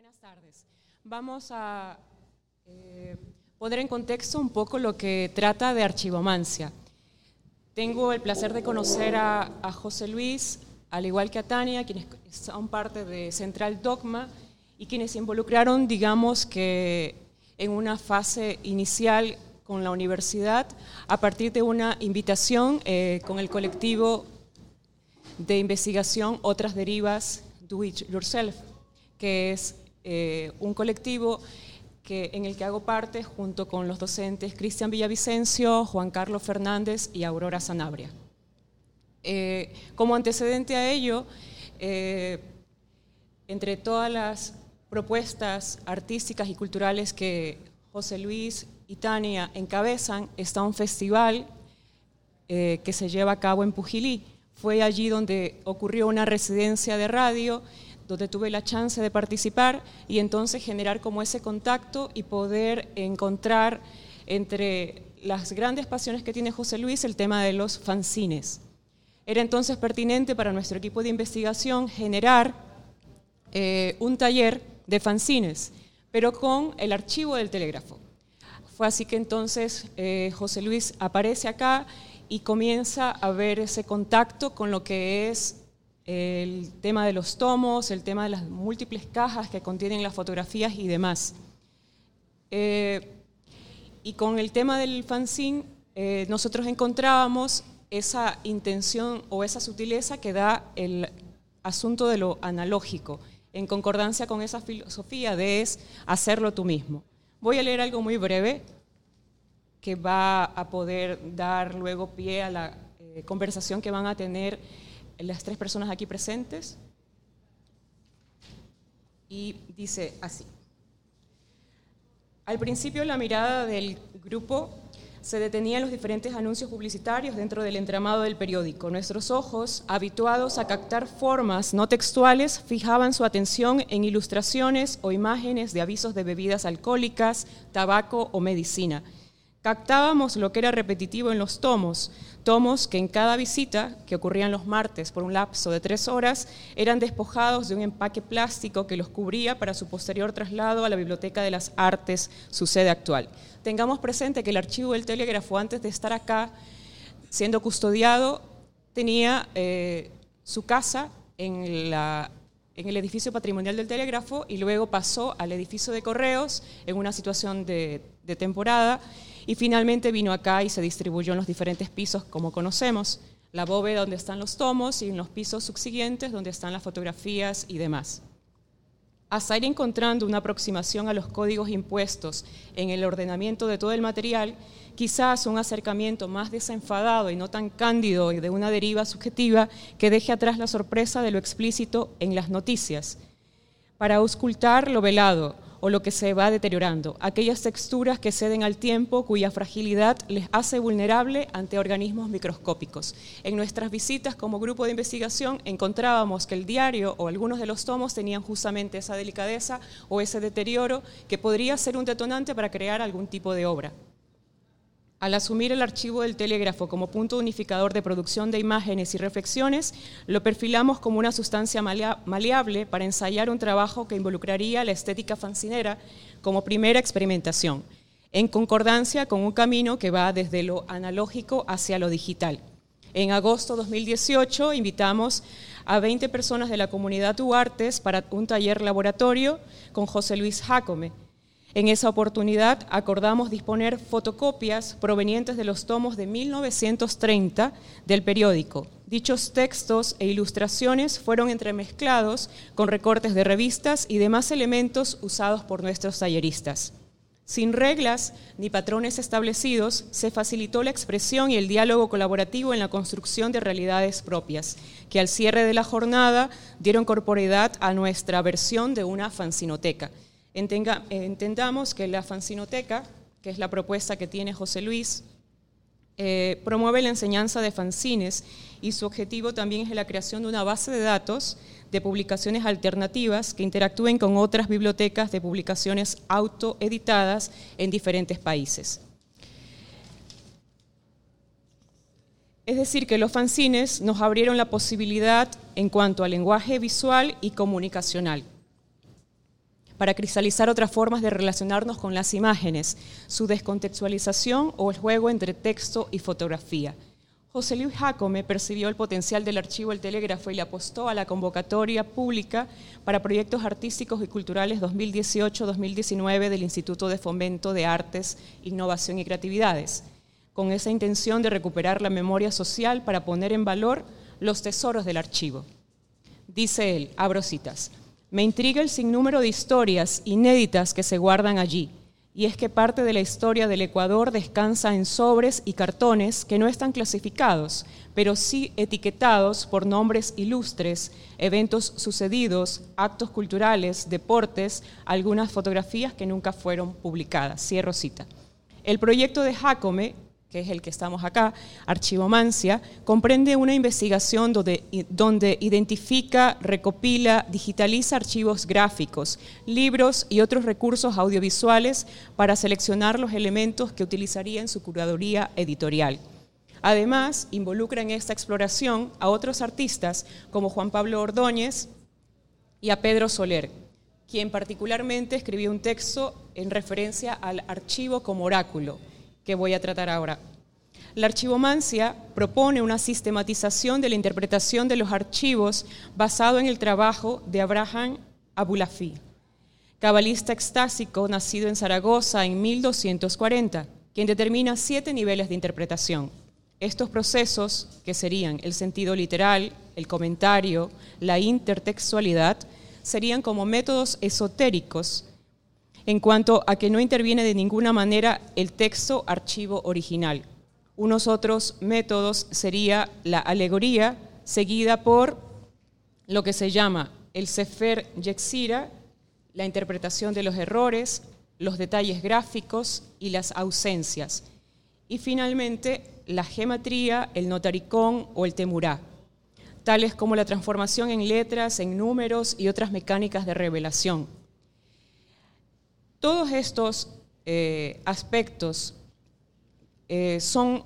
Buenas tardes. Vamos a eh, poner en contexto un poco lo que trata de archivomancia. Tengo el placer de conocer a, José Luis, al igual que a Tania, quienes son parte de Central Dogma y quienes se involucraron, digamos que en una fase inicial con la universidad a partir de una invitación eh, con el colectivo de investigación Otras Derivas Do It Yourself, que es eh, un colectivo que, en el que hago parte junto con los docentes Cristian Villavicencio, Juan Carlos Fernández y Aurora Sanabria. Eh, como antecedente a ello, entre todas las propuestas artísticas y culturales que José Luis y Tania encabezan, está un festival eh, que se lleva a cabo en Pujilí. Fue allí donde ocurrió una residencia de radio, donde tuve la chance de participar y entonces generar como ese contacto y poder encontrar entre las grandes pasiones que tiene José Luis el tema de los fanzines. Era entonces pertinente para nuestro equipo de investigación generar eh, un taller de fanzines, pero con el archivo del telégrafo. Fue así que entonces eh, José Luis aparece acá y comienza a ver ese contacto con lo que es el tema de los tomos, el tema de las múltiples cajas que contienen las fotografías y demás. Eh, y con el tema del fanzine, eh, nosotros encontrábamos esa intención o esa sutileza que da el asunto de lo analógico, en concordancia con esa filosofía de hacerlo tú mismo. Voy a leer algo muy breve que va a poder dar luego pie a la eh, conversación que van a tener las tres personas aquí presentes. Y dice así. Al principio la mirada del grupo se detenía en los diferentes anuncios publicitarios dentro del entramado del periódico. Nuestros ojos, habituados a captar formas no textuales, fijaban su atención en ilustraciones o imágenes de avisos de bebidas alcohólicas, tabaco o medicina. Captábamos lo que era repetitivo en los tomos, tomos que en cada visita, que ocurrían los martes por un lapso de tres horas, eran despojados de un empaque plástico que los cubría para su posterior traslado a la Biblioteca de las Artes, su sede actual. Tengamos presente que el archivo del telégrafo, antes de estar acá, siendo custodiado, tenía eh, su casa en, el edificio patrimonial del telégrafo y luego pasó al edificio de correos en una situación de, de temporada y finalmente vino acá y se distribuyó en los diferentes pisos como conocemos, la bóveda donde están los tomos y en los pisos subsiguientes donde están las fotografías y demás. Hasta ir encontrando una aproximación a los códigos impuestos en el ordenamiento de todo el material, quizás un acercamiento más desenfadado y no tan cándido y de una deriva subjetiva que deje atrás la sorpresa de lo explícito en las noticias, para auscultar lo velado, o lo que se va deteriorando, aquellas texturas que ceden al tiempo cuya fragilidad les hace vulnerable ante organismos microscópicos. En nuestras visitas como grupo de investigación encontrábamos que el diario o algunos de los tomos tenían justamente esa delicadeza o ese deterioro que podría ser un detonante para crear algún tipo de obra. Al asumir el archivo del telégrafo como punto unificador de producción de imágenes y reflexiones, lo perfilamos como una sustancia maleable para ensayar un trabajo que involucraría la estética fancinera como primera experimentación, en concordancia con un camino que va desde lo analógico hacia lo digital. En agosto de 2018 invitamos a 20 personas de la comunidad UARTES para un taller laboratorio con José Luis Jacome, en esa oportunidad acordamos disponer fotocopias provenientes de los tomos de 1930 del periódico. Dichos textos e ilustraciones fueron entremezclados con recortes de revistas y demás elementos usados por nuestros talleristas. Sin reglas ni patrones establecidos, se facilitó la expresión y el diálogo colaborativo en la construcción de realidades propias, que al cierre de la jornada dieron corporeidad a nuestra versión de una entendamos que la fanzinoteca, que es la propuesta que tiene José Luis, eh, promueve la enseñanza de fanzines y su objetivo también es la creación de una base de datos de publicaciones alternativas que interactúen con otras bibliotecas de publicaciones autoeditadas en diferentes países. Es decir, que los fanzines nos abrieron la posibilidad en cuanto al lenguaje visual y comunicacional, para cristalizar otras formas de relacionarnos con las imágenes, su descontextualización o el juego entre texto y fotografía. José Luis Jacome percibió el potencial del archivo El Telégrafo y le apostó a la convocatoria pública para proyectos artísticos y culturales 2018-2019 del Instituto de Fomento de Artes, Innovación y Creatividades, con esa intención de recuperar la memoria social para poner en valor los tesoros del archivo. Dice él, abro citas, me intriga el sinnúmero de historias inéditas que se guardan allí y es que parte de la historia del Ecuador descansa en sobres y cartones que no están clasificados, pero sí etiquetados por nombres ilustres, eventos sucedidos, actos culturales, deportes, algunas fotografías que nunca fueron publicadas. Cierro cita. El proyecto de Jacome que es el que estamos acá, Archivomancia, comprende una investigación donde, donde, identifica, recopila, digitaliza archivos gráficos, libros y otros recursos audiovisuales para seleccionar los elementos que utilizaría en su curaduría editorial. Además, involucra en esta exploración a otros artistas como Juan Pablo Ordóñez y a Pedro Soler, quien particularmente escribió un texto en referencia al archivo como oráculo que voy a tratar ahora. La archivomancia propone una sistematización de la interpretación de los archivos basado en el trabajo de Abraham Abulafi, cabalista extásico nacido en Zaragoza en 1240, quien determina siete niveles de interpretación. Estos procesos, que serían el sentido literal, el comentario, la intertextualidad, serían como métodos esotéricos en cuanto a que no interviene de ninguna manera el texto archivo original. Unos otros métodos sería la alegoría, seguida por lo que se llama el Sefer Yexira, la interpretación de los errores, los detalles gráficos y las ausencias. Y finalmente, la gematría, el notaricón o el temurá, tales como la transformación en letras, en números y otras mecánicas de revelación. Todos estos eh, aspectos eh, son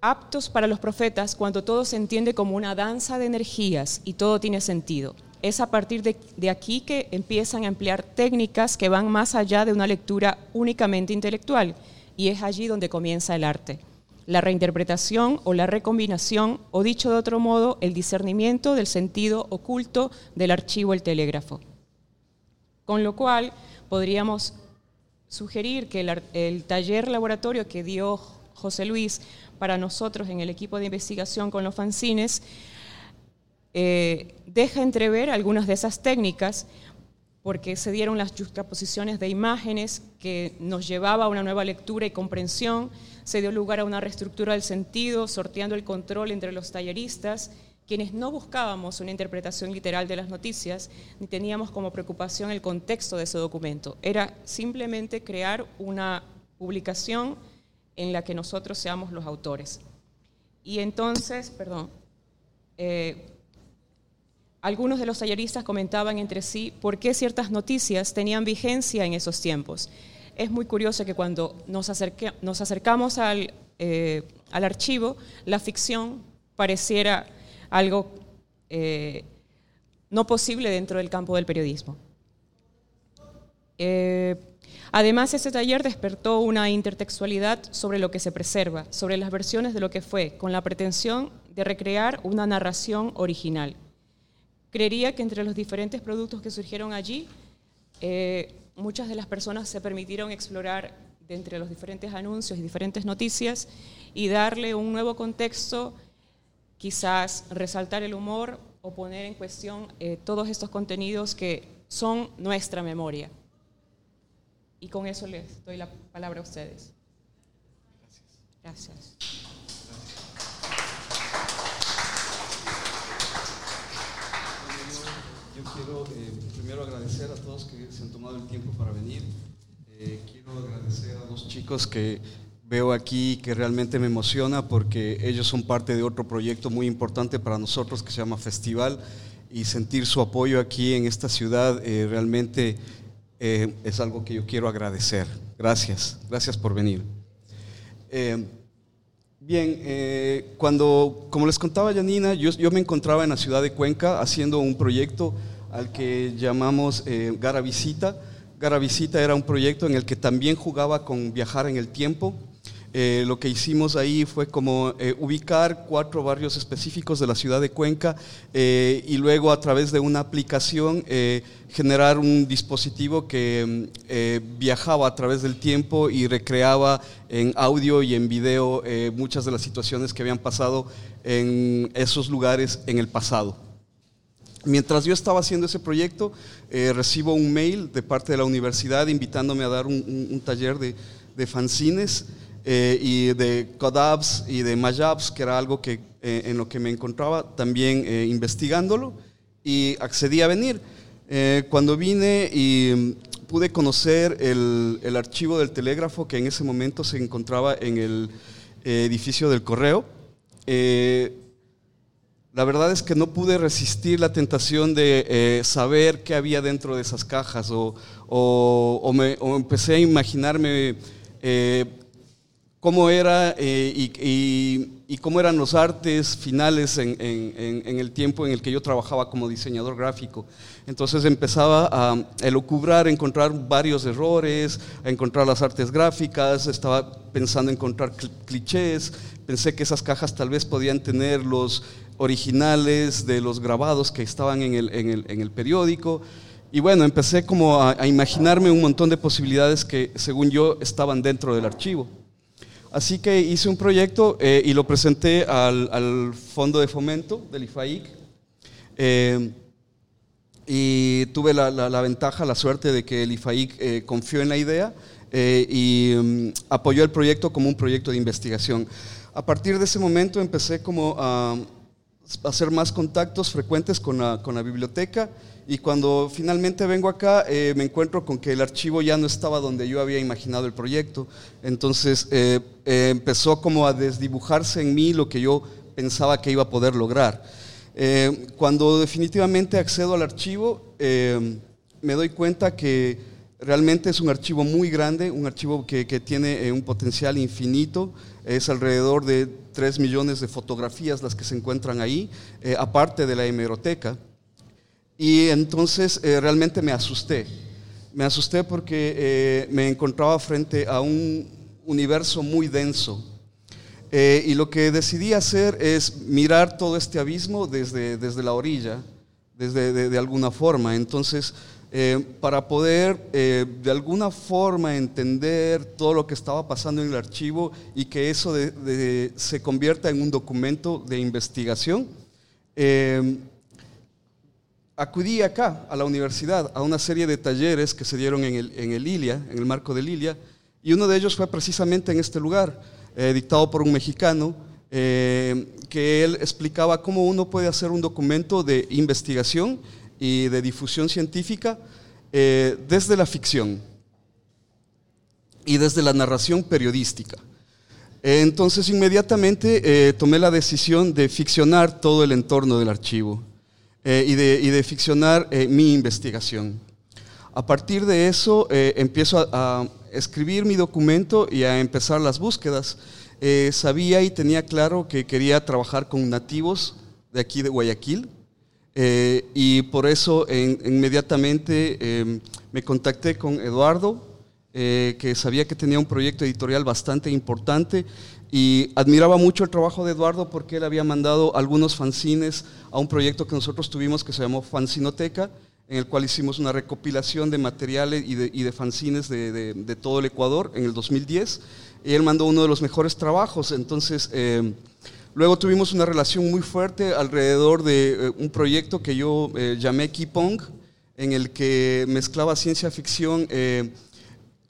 aptos para los profetas cuando todo se entiende como una danza de energías y todo tiene sentido. Es a partir de, de, aquí que empiezan a emplear técnicas que van más allá de una lectura únicamente intelectual y es allí donde comienza el arte. La reinterpretación o la recombinación, o dicho de otro modo, el discernimiento del sentido oculto del archivo el telégrafo. Con lo cual, podríamos sugerir que el, taller laboratorio que dio José Luis para nosotros en el equipo de investigación con los fanzines eh, deja entrever algunas de esas técnicas porque se dieron las juxtaposiciones de imágenes que nos llevaba a una nueva lectura y comprensión, se dio lugar a una reestructura del sentido, sorteando el control entre los talleristas quienes no buscábamos una interpretación literal de las noticias, ni teníamos como preocupación el contexto de ese documento. Era simplemente crear una publicación en la que nosotros seamos los autores. Y entonces, perdón, eh, algunos de los talleristas comentaban entre sí por qué ciertas noticias tenían vigencia en esos tiempos. Es muy curioso que cuando nos, acercamos al, eh, al archivo, la ficción pareciera algo eh, no posible dentro del campo del periodismo. Eh, además, este taller despertó una intertextualidad sobre lo que se preserva, sobre las versiones de lo que fue, con la pretensión de recrear una narración original. Creería que entre los diferentes productos que surgieron allí, eh, muchas de las personas se permitieron explorar de entre los diferentes anuncios y diferentes noticias y darle un nuevo contexto quizás resaltar el humor o poner en cuestión eh, todos estos contenidos que son nuestra memoria. Y con eso les doy la palabra a ustedes. Gracias. Yo quiero eh, primero agradecer a todos que se han tomado el tiempo para venir. Eh, quiero agradecer a dos chicos que veo aquí que realmente me emociona porque ellos son parte de otro proyecto muy importante para nosotros que se llama Festival y sentir su apoyo aquí en esta ciudad eh, realmente eh, es algo que yo quiero agradecer. Gracias, gracias por venir. Eh, bien, cuando, como les contaba Janina, yo, yo, me encontraba en la ciudad de Cuenca haciendo un proyecto al que llamamos Gara Visita Garavicita era un proyecto en el que también jugaba con viajar en el tiempo. Eh, lo que hicimos ahí fue como eh, ubicar cuatro barrios específicos de la ciudad de Cuenca eh, y luego a través de una aplicación generar un dispositivo que viajaba a través del tiempo y recreaba en audio y en video muchas de las situaciones que habían pasado en esos lugares en el pasado. Mientras yo estaba haciendo ese proyecto, recibo un mail de parte de la universidad invitándome a dar un, taller de, de fanzines. Eh, y de Codabs y de Majabs, que era algo que, eh, en lo que me encontraba también eh, investigándolo, y accedí a venir. cuando vine y mm, pude conocer el, el, archivo del telégrafo que en ese momento se encontraba en el edificio del correo, la verdad es que no pude resistir la tentación de saber qué había dentro de esas cajas o, o, o, me, o empecé a imaginarme cómo era eh, y, cómo eran los artes finales en, el tiempo en el que yo trabajaba como diseñador gráfico. Entonces empezaba a elucubrar, a encontrar varios errores, a encontrar las artes gráficas, estaba pensando en encontrar clichés, pensé que esas cajas tal vez podían tener los originales de los grabados que estaban en el, periódico. Y bueno, empecé como a imaginarme un montón de posibilidades que según yo estaban dentro del archivo. Así que hice un proyecto eh, y lo presenté al, Fondo de Fomento del IFAIC. Eh, y tuve la, ventaja, la suerte de que el IFAIC eh, confió en la idea y mm, apoyó el proyecto como un proyecto de investigación. A partir de ese momento empecé como a, hacer más contactos frecuentes con la biblioteca y cuando finalmente vengo acá, eh, me encuentro con que el archivo ya no estaba donde yo había imaginado el proyecto. Entonces eh, eh, empezó como a desdibujarse en mí lo que yo pensaba que iba a poder lograr. cuando definitivamente accedo al archivo, me doy cuenta que realmente es un archivo muy grande, un archivo que, que tiene un potencial infinito. Es alrededor de 3 millones de fotografías las que se encuentran ahí, aparte de la hemeroteca. Y entonces eh, realmente me asusté. Me asusté porque eh, me encontraba frente a un universo muy denso. Eh, y lo que decidí hacer es mirar todo este abismo desde, desde la orilla, desde de, alguna forma. Entonces, para poder de alguna forma entender todo lo que estaba pasando en el archivo y que eso se convierta en un documento de investigación, acudí acá, a la universidad, a una serie de talleres que se dieron en el, en el Lilia, en el marco de Lilia, y uno de ellos fue precisamente en este lugar, eh, dictado por un mexicano, eh, que él explicaba cómo uno puede hacer un documento de investigación y de difusión científica eh, desde la ficción y desde la narración periodística. Entonces inmediatamente tomé la decisión de ficcionar todo el entorno del archivo. Eh, y, de, ficcionar eh, mi investigación. A partir de eso eh, empiezo a, escribir mi documento y a empezar las búsquedas. sabía y tenía claro que quería trabajar con nativos de aquí de Guayaquil y por eso inmediatamente em, me contacté con Eduardo, que sabía que tenía un proyecto editorial bastante importante y admiraba mucho el trabajo de Eduardo porque él había mandado algunos fanzines a un proyecto que nosotros tuvimos que se llamó Fanzinoteca, en el cual hicimos una recopilación de materiales y de, fanzines de, todo el Ecuador en el 2010. Y él mandó uno de los mejores trabajos. Entonces, eh, luego tuvimos una relación muy fuerte alrededor de eh, un proyecto que yo eh, llamé Kipong, en el que mezclaba ciencia ficción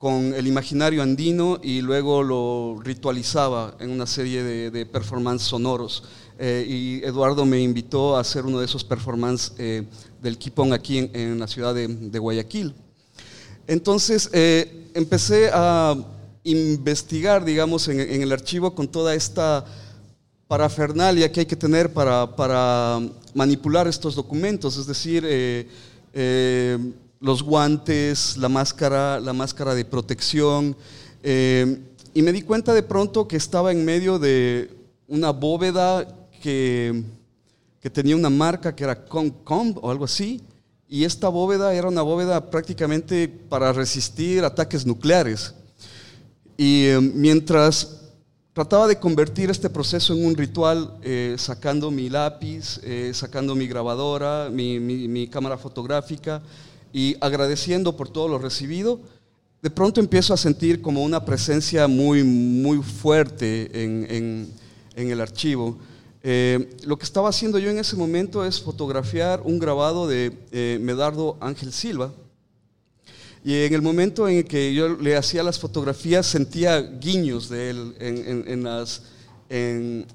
con el imaginario andino y luego lo ritualizaba en una serie de, de performances sonoros. Eh, y Eduardo me invitó a hacer uno de esos performances eh, del Kipón aquí en, la ciudad de, Guayaquil. Entonces eh, empecé a investigar, digamos, en, el archivo con toda esta parafernalia que hay que tener para, para manipular estos documentos, es decir, los guantes, la máscara, la máscara de protección. Eh, y me di cuenta de pronto que estaba en medio de una bóveda que, que tenía una marca que era Comcom o algo así. y esta bóveda era una bóveda prácticamente para resistir ataques nucleares. Y eh, mientras trataba de convertir este proceso en un ritual, eh, sacando mi lápiz, eh, sacando mi grabadora, mi, cámara fotográfica y agradeciendo por todo lo recibido, de pronto empiezo a sentir como una presencia muy, muy fuerte en, el archivo. Eh, lo que estaba haciendo yo en ese momento es fotografiar un grabado de Medardo Ángel Silva, y en el momento en que yo le hacía las fotografías sentía guiños de él en, las, en,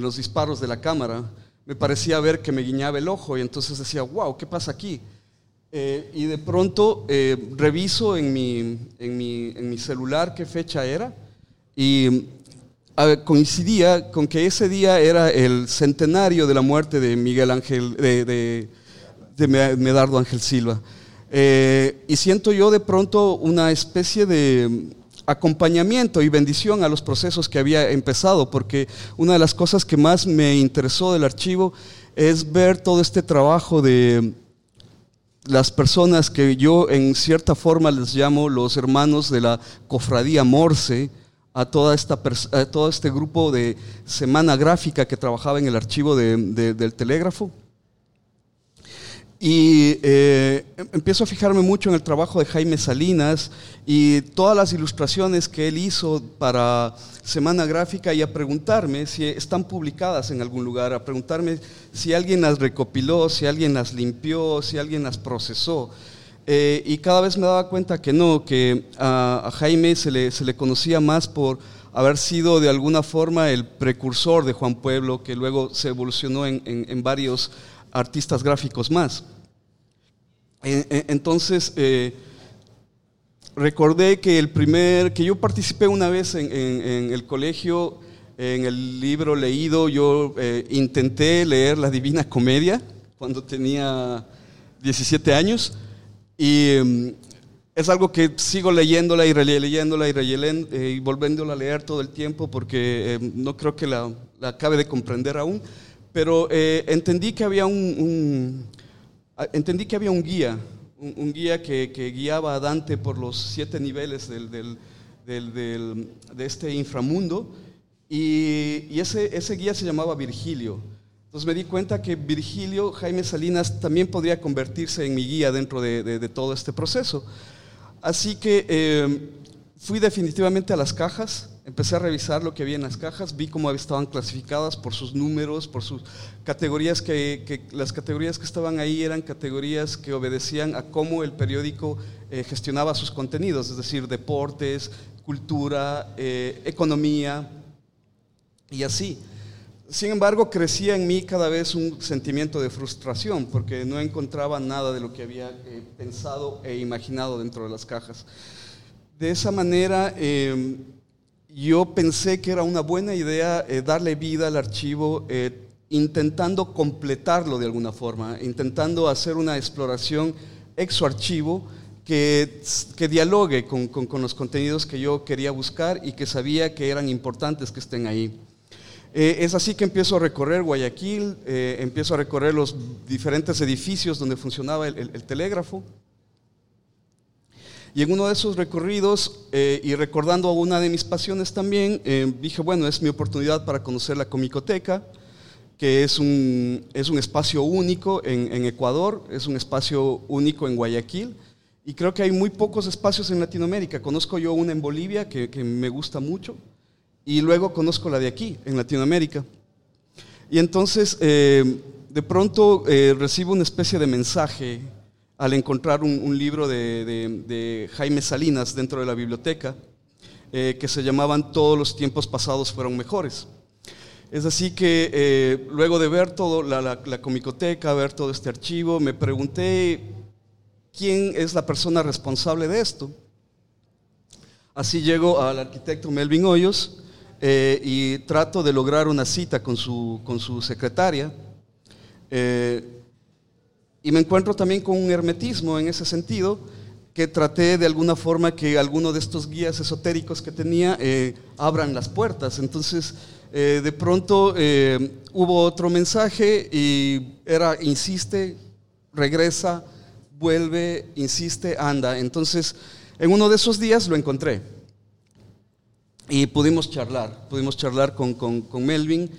los disparos de la cámara. Me parecía ver que me guiñaba el ojo y entonces decía, wow, ¿qué pasa aquí? Eh, y de pronto eh, reviso en mi, en, mi, celular qué fecha era y coincidía con que ese día era el centenario de la muerte de Miguel Ángel, de Medardo Ángel Silva. Eh, y siento yo de pronto una especie de acompañamiento y bendición a los procesos que había empezado, porque una de las cosas que más me interesó del archivo es ver todo este trabajo de las personas que yo en cierta forma les llamo los hermanos de la cofradía Morse, a, toda esta, todo este grupo de semana gráfica que trabajaba en el archivo del telégrafo. Y eh, empiezo a fijarme mucho en el trabajo de Jaime Salinas y todas las ilustraciones que él hizo para Semana Gráfica y a preguntarme si están publicadas en algún lugar, a preguntarme si alguien las recopiló, si alguien las limpió, si alguien las procesó. Eh, y cada vez me daba cuenta que no, que a, Jaime se le, se le conocía más por haber sido de alguna forma el precursor de Juan Pueblo, que luego se evolucionó en, en varios artistas gráficos más. Entonces, eh, recordé que el primer, que yo participé una vez en, el colegio, en el libro leído, yo eh, intenté leer la Divina Comedia cuando tenía 17 años y mm, es algo que sigo leyéndola y releyéndola y, eh, y volviéndola a leer todo el tiempo porque no creo que la, acabe de comprender aún, pero entendí que había un Ah, entendí que había un guía, un, guía que, guiaba a Dante por los siete niveles de este inframundo y, ese, ese, guía se llamaba Virgilio. Entonces me di cuenta que Virgilio, Jaime Salinas, también podría convertirse en mi guía dentro de, todo este proceso. Así que eh, fui definitivamente a las cajas, empecé a revisar lo que había en las cajas, vi cómo estaban clasificadas por sus números, por sus categorías, que, las categorías que estaban ahí eran categorías que obedecían a cómo el periódico eh, gestionaba sus contenidos, es decir, deportes, cultura, eh, economía y así. Sin embargo, crecía en mí cada vez un sentimiento de frustración porque no encontraba nada de lo que había eh, pensado e imaginado dentro de las cajas. De esa manera, em, yo pensé que era una buena idea eh, darle vida al archivo eh, intentando completarlo de alguna forma, intentando hacer una exploración exo-archivo que, que dialogue con, los contenidos que yo quería buscar y que sabía que eran importantes que estén ahí. Eh, es así que empiezo a recorrer Guayaquil, empiezo a recorrer los diferentes edificios donde funcionaba el telégrafo. Y en uno de esos recorridos, eh, y recordando una de mis pasiones también, eh, dije, bueno, es mi oportunidad para conocer la Comicoteca, que es un, es un espacio único en, Ecuador, es un espacio único en Guayaquil, y creo que hay muy pocos espacios en Latinoamérica. Conozco yo una en Bolivia que, me gusta mucho, y luego conozco la de aquí, en Latinoamérica. Y entonces, eh, de pronto recibo una especie de mensaje al encontrar un, libro de, Jaime Salinas dentro de la biblioteca eh, que se llamaban Todos los tiempos pasados fueron mejores. Es así que eh, luego de ver todo, la, comicoteca, ver todo este archivo, me pregunté quién es la persona responsable de esto. Así llego al arquitecto Melvin Hoyos eh, y trato de lograr una cita con su, con su secretaria. Y me encuentro también con un hermetismo en ese sentido, que traté de alguna forma que alguno de estos guías esotéricos que tenía eh, abran las puertas. Entonces, eh, de pronto eh, hubo otro mensaje y era, insiste, regresa, vuelve, insiste, anda. Entonces, en uno de esos días lo encontré y pudimos charlar, pudimos charlar con, Melvin.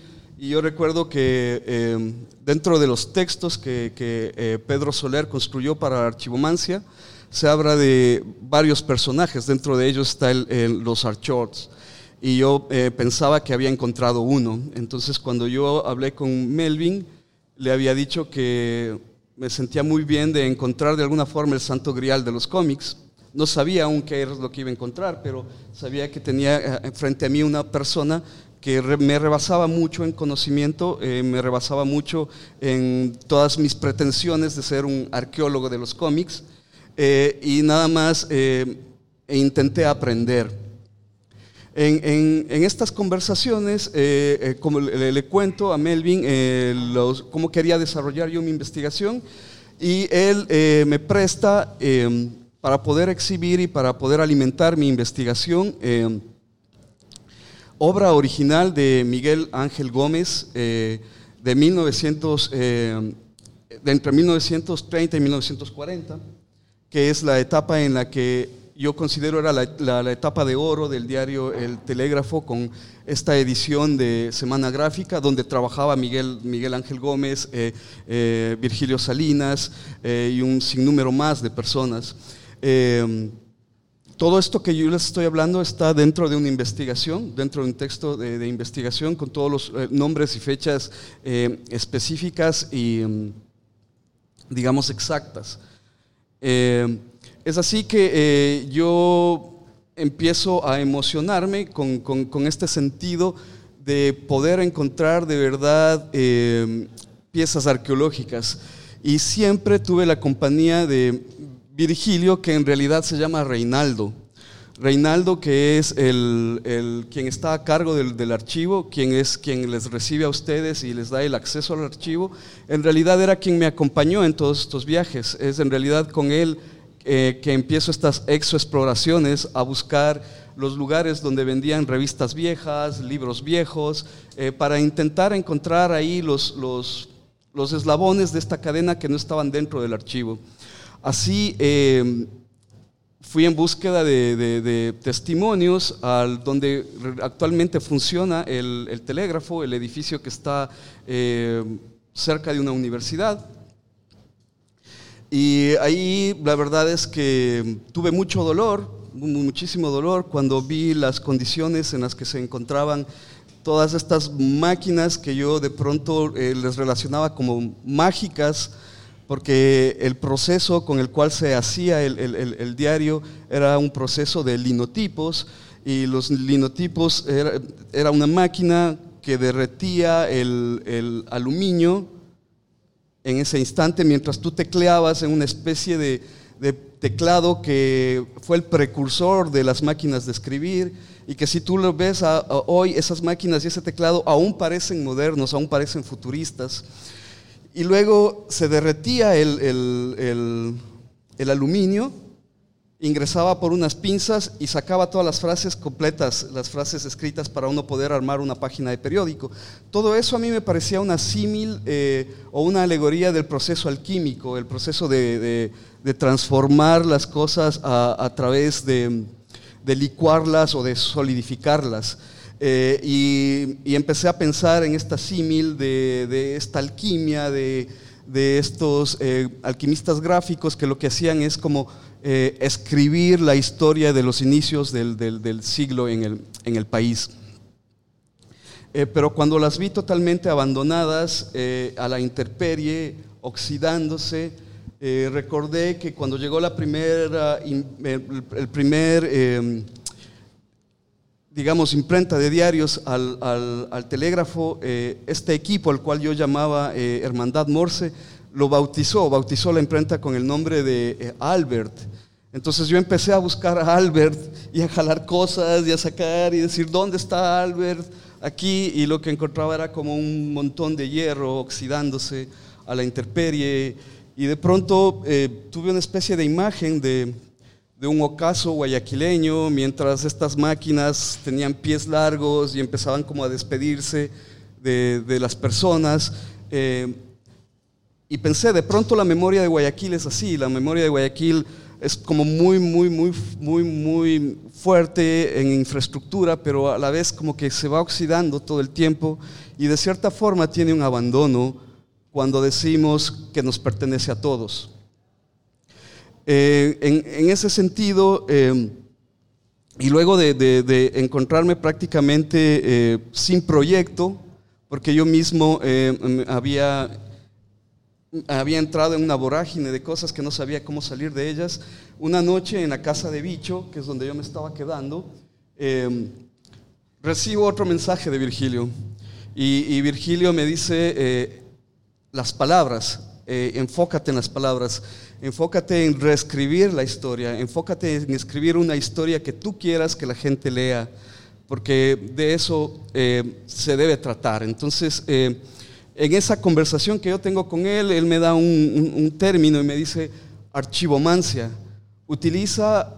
Y yo recuerdo que em, dentro de los textos que, eh, Pedro Soler construyó para Archivomancia, se habla de varios personajes, dentro de ellos están los Archorts. Y yo eh, pensaba que había encontrado uno. Entonces cuando yo hablé con Melvin, le había dicho que me sentía muy bien de encontrar de alguna forma el santo grial de los cómics. No sabía aún qué era lo que iba a encontrar, pero sabía que tenía eh, frente a mí una persona que me rebasaba mucho en conocimiento, eh, me rebasaba mucho en todas mis pretensiones de ser un arqueólogo de los cómics, eh, y nada más e intenté aprender. En, estas conversaciones, como le, cuento a Melvin cómo quería desarrollar yo mi investigación, y él me presta para poder exhibir y para poder alimentar mi investigación. Eh, obra original de Miguel Ángel Gómez eh, de, 1900, eh, entre 1930 y 1940, que es la etapa en la que yo considero era la, etapa de oro del diario El Telégrafo con esta edición de Semana Gráfica donde trabajaba Miguel, Miguel Ángel Gómez, Virgilio Salinas y un sinnúmero más de personas. Todo esto que yo les estoy hablando está dentro de una investigación, dentro de un texto de, investigación con todos los eh, nombres y fechas eh, específicas y, em, digamos, exactas. Em, es así que eh, yo empiezo a emocionarme con, este sentido de poder encontrar de verdad piezas arqueológicas. Y siempre tuve la compañía de Virgilio, que en realidad se llama Reinaldo. Reinaldo, que es el, quien está a cargo del, archivo, quien es quien les recibe a ustedes y les da el acceso al archivo, en realidad era quien me acompañó en todos estos viajes. Es en realidad con él eh, que empiezo estas exoexploraciones a buscar los lugares donde vendían revistas viejas, libros viejos, eh, para intentar encontrar ahí los, los, los eslabones de esta cadena que no estaban dentro del archivo. Así eh, fui en búsqueda de, testimonios al donde actualmente funciona el, telégrafo, el edificio que está eh, cerca de una universidad. Y ahí la verdad es que tuve mucho dolor, muchísimo dolor, cuando vi las condiciones en las que se encontraban todas estas máquinas que yo de pronto eh, les relacionaba como mágicas, porque el proceso con el cual se hacía el, diario era un proceso de linotipos y los linotipos era, una máquina que derretía el, aluminio en ese instante mientras tú tecleabas en una especie de, teclado que fue el precursor de las máquinas de escribir y que si tú lo ves hoy, esas máquinas y ese teclado aún parecen modernos, aún parecen futuristas y luego se derretía el, aluminio, ingresaba por unas pinzas y sacaba todas las frases completas, las frases escritas para uno poder armar una página de periódico. Todo eso a mí me parecía una símil eh, o una alegoría del proceso alquímico, el proceso de, transformar las cosas a, través de licuarlas o de solidificarlas. Eh, y, empecé a pensar en esta símil de, esta alquimia, de, estos eh, alquimistas gráficos que lo que hacían es como eh, escribir la historia de los inicios del, siglo en el, en el país. pero cuando las vi totalmente abandonadas a la intemperie, oxidándose, recordé que cuando llegó la primera, el primer digamos, imprenta de diarios al, telégrafo, eh, este equipo al cual yo llamaba eh, Hermandad Morse, lo bautizó, bautizó la imprenta con el nombre de eh, Albert. Entonces yo empecé a buscar a Albert y a jalar cosas y a sacar y decir, ¿dónde está Albert? Aquí, y lo que encontraba era como un montón de hierro oxidándose a la intemperie. Y de pronto tuve una especie de imagen de, de un ocaso guayaquileño, mientras estas máquinas tenían pies largos y empezaban como a despedirse de, las personas. Eh, y pensé, de pronto la memoria de Guayaquil es así, la memoria de Guayaquil es como muy, muy, muy, muy, muy fuerte en infraestructura, pero a la vez como que se va oxidando todo el tiempo y de cierta forma tiene un abandono cuando decimos que nos pertenece a todos. Eh, en, ese sentido, eh, y luego de, encontrarme prácticamente eh, sin proyecto, porque yo mismo había había entrado en una vorágine de cosas que no sabía cómo salir de ellas. Una noche en la casa de Bicho, que es donde yo me estaba quedando, recibo otro mensaje de Virgilio. Y, Virgilio me dice las palabras, enfócate en las palabras, enfócate en reescribir la historia, enfócate en escribir una historia que tú quieras que la gente lea, porque de eso eh, se debe tratar. Entonces, en esa conversación que yo tengo con él, él me da un, término y me dice archivomancia. Utiliza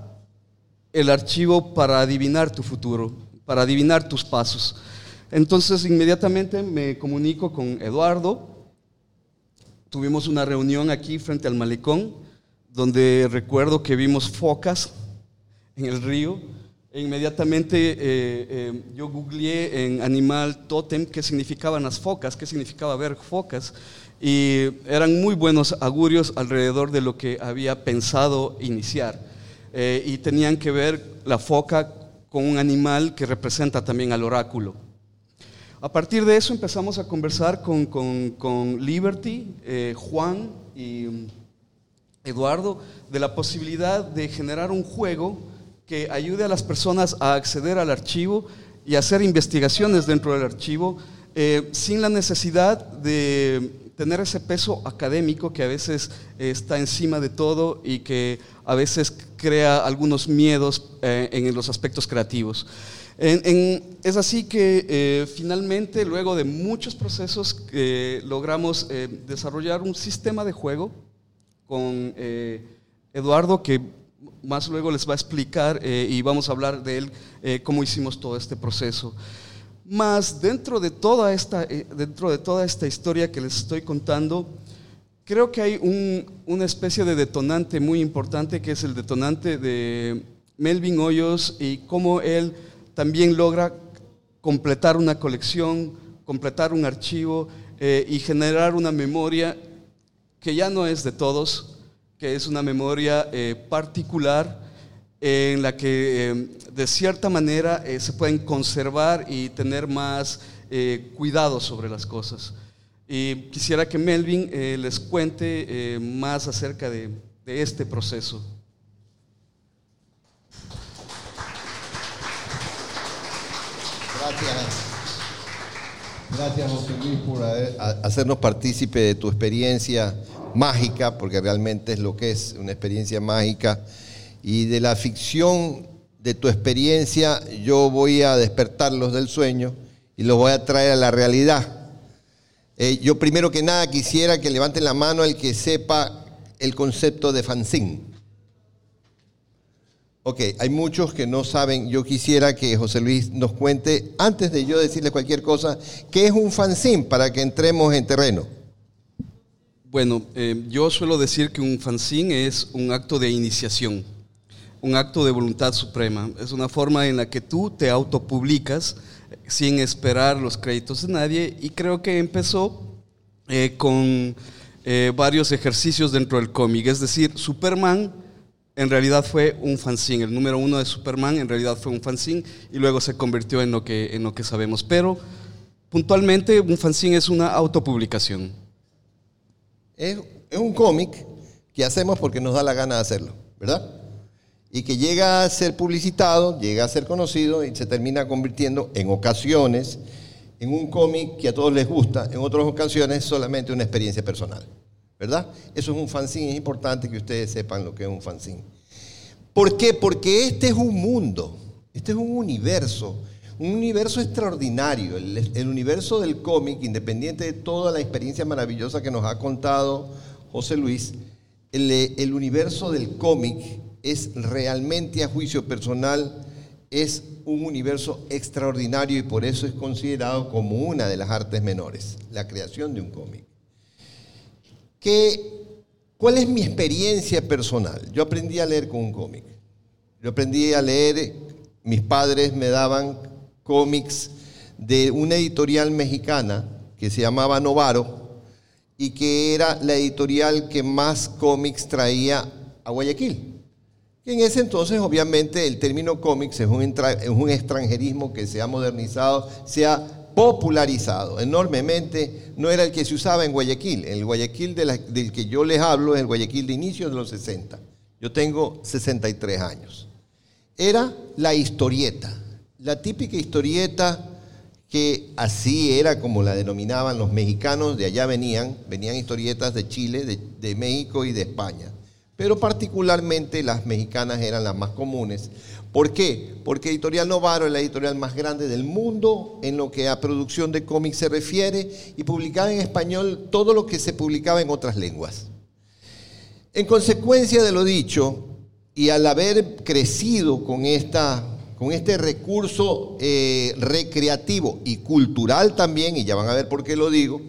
el archivo para adivinar tu futuro, para adivinar tus pasos. Entonces inmediatamente me comunico con Eduardo. Tuvimos una reunión aquí frente al malecón, donde recuerdo que vimos focas en el río e inmediatamente eh, eh, yo googleé en animal totem qué significaban las focas, qué significaba ver focas, y eran muy buenos augurios alrededor de lo que había pensado iniciar. Eh, y tenían que ver la foca con un animal que representa también al oráculo. A partir de eso empezamos a conversar con, con, con Liberty, Juan y Eduardo de la posibilidad de generar un juego que ayude a las personas a acceder al archivo y hacer investigaciones dentro del archivo eh, sin la necesidad de tener ese peso académico que a veces está encima de todo y que a veces crea algunos miedos eh, en los aspectos creativos. Es así que eh, finalmente, luego de muchos procesos, logramos desarrollar un sistema de juego con Eduardo que más luego les va a explicar eh, y vamos a hablar de él, eh, cómo hicimos todo este proceso. Más dentro de, toda esta, eh, dentro de toda esta historia que les estoy contando, creo que hay una especie de detonante muy importante que es el detonante de Melvin Hoyos y cómo él también logra completar una colección, completar un archivo y generar una memoria que ya no es de todos, que es una memoria eh, particular en la que eh, de cierta manera eh, se pueden conservar y tener más cuidado sobre las cosas. Y quisiera que Melvin les cuente más acerca de este proceso. Gracias. Gracias, José Luis, por hacernos partícipe de tu experiencia mágica, porque realmente es lo que es, una experiencia mágica. Y de la ficción de tu experiencia, yo voy a despertarlos del sueño y los voy a traer a la realidad. Eh, yo primero que nada quisiera que levanten la mano el que sepa el concepto de fanzine. Ok, hay muchos que no saben. Yo quisiera que José Luis nos cuente, antes de yo decirle cualquier cosa, qué es un fanzine para que entremos en terreno. Bueno, eh, yo suelo decir que un fanzine es un acto de iniciación, un acto de voluntad suprema. Es una forma en la que tú te autopublicas sin esperar los créditos de nadie y creo que empezó eh, con eh, varios ejercicios dentro del cómic. Es decir, Superman en realidad fue un fanzine. El número uno de Superman en realidad fue un fanzine y luego se convirtió en lo que, en lo que sabemos. Pero puntualmente un fanzine es una autopublicación. Es, un cómic que hacemos porque nos da la gana de hacerlo, ¿verdad? Y que llega a ser publicitado, llega a ser conocido y se termina convirtiendo en ocasiones en un cómic que a todos les gusta, en otras ocasiones solamente una experiencia personal, ¿verdad? Eso es un fanzine, es importante que ustedes sepan lo que es un fanzine. ¿Por qué? Porque este es un mundo, este es un universo un universo extraordinario, el, universo del cómic, independiente de toda la experiencia maravillosa que nos ha contado José Luis, el, universo del cómic es realmente a juicio personal, es un universo extraordinario y por eso es considerado como una de las artes menores, la creación de un cómic. ¿Cuál es mi experiencia personal? Yo aprendí a leer con un cómic. Yo aprendí a leer, mis padres me daban cómics de una editorial mexicana que se llamaba Novaro y que era la editorial que más cómics traía a Guayaquil. Y en ese entonces, obviamente, el término cómics es un, es un extranjerismo que se ha modernizado, se ha popularizado enormemente, no era el que se usaba en Guayaquil. El Guayaquil del que yo les hablo es el Guayaquil de inicio de los 60. Yo tengo 63 años. Era la historieta, la típica historieta que así era como la denominaban los mexicanos, de allá venían, venían historietas de Chile, de México y de España. Pero particularmente las mexicanas eran las más comunes, ¿Por qué? Porque Editorial Novaro es la editorial más grande del mundo en lo que a producción de cómics se refiere y publicaba en español todo lo que se publicaba en otras lenguas. En consecuencia de lo dicho, y al haber crecido con, esta, con este recurso eh, recreativo y cultural también, y ya van a ver por qué lo digo,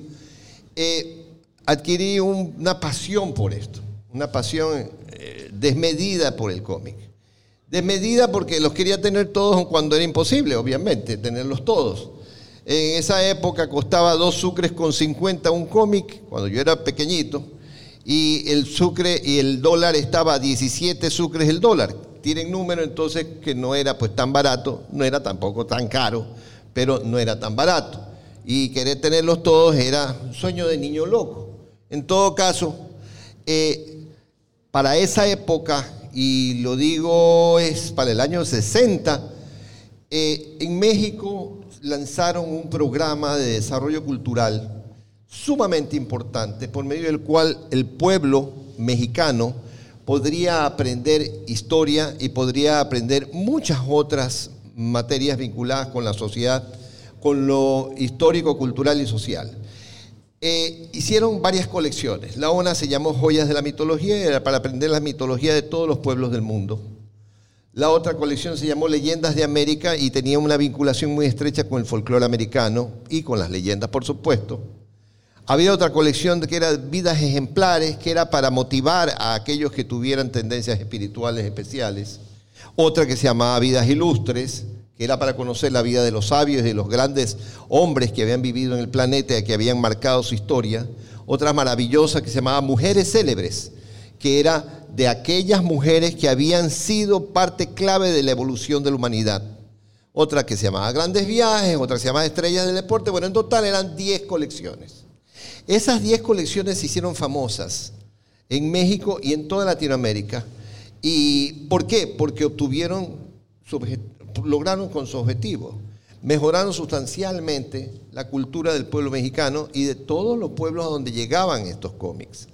eh, adquirí una pasión por esto, una pasión eh, desmedida por el cómic medida porque los quería tener todos cuando era imposible, obviamente, tenerlos todos. En esa época costaba dos sucres con 50 un cómic, cuando yo era pequeñito, y el sucre y el dólar estaba a 17 sucres el dólar. Tienen número entonces que no era pues tan barato, no era tampoco tan caro, pero no era tan barato. Y querer tenerlos todos era un sueño de niño loco. En todo caso, eh, para esa época y lo digo es para el año 60, eh, en México lanzaron un programa de desarrollo cultural sumamente importante por medio del cual el pueblo mexicano podría aprender historia y podría aprender muchas otras materias vinculadas con la sociedad, con lo histórico, cultural y social. Eh, hicieron varias colecciones. La una se llamó Joyas de la Mitología, era para aprender la mitología de todos los pueblos del mundo. La otra colección se llamó Leyendas de América y tenía una vinculación muy estrecha con el folclore americano y con las leyendas, por supuesto. Había otra colección que era Vidas Ejemplares, que era para motivar a aquellos que tuvieran tendencias espirituales especiales. Otra que se llamaba Vidas Ilustres, que era para conocer la vida de los sabios y de los grandes hombres que habían vivido en el planeta y que habían marcado su historia. Otra maravillosa que se llamaba Mujeres Célebres, que era de aquellas mujeres que habían sido parte clave de la evolución de la humanidad. Otra que se llamaba Grandes Viajes, otra que se llamaba Estrellas del Deporte. Bueno, en total eran 10 colecciones. Esas 10 colecciones se hicieron famosas en México y en toda Latinoamérica. ¿Y por qué? Porque obtuvieron lograron con su objetivo. Mejoraron sustancialmente la cultura del pueblo mexicano y de todos los pueblos a donde llegaban estos cómics.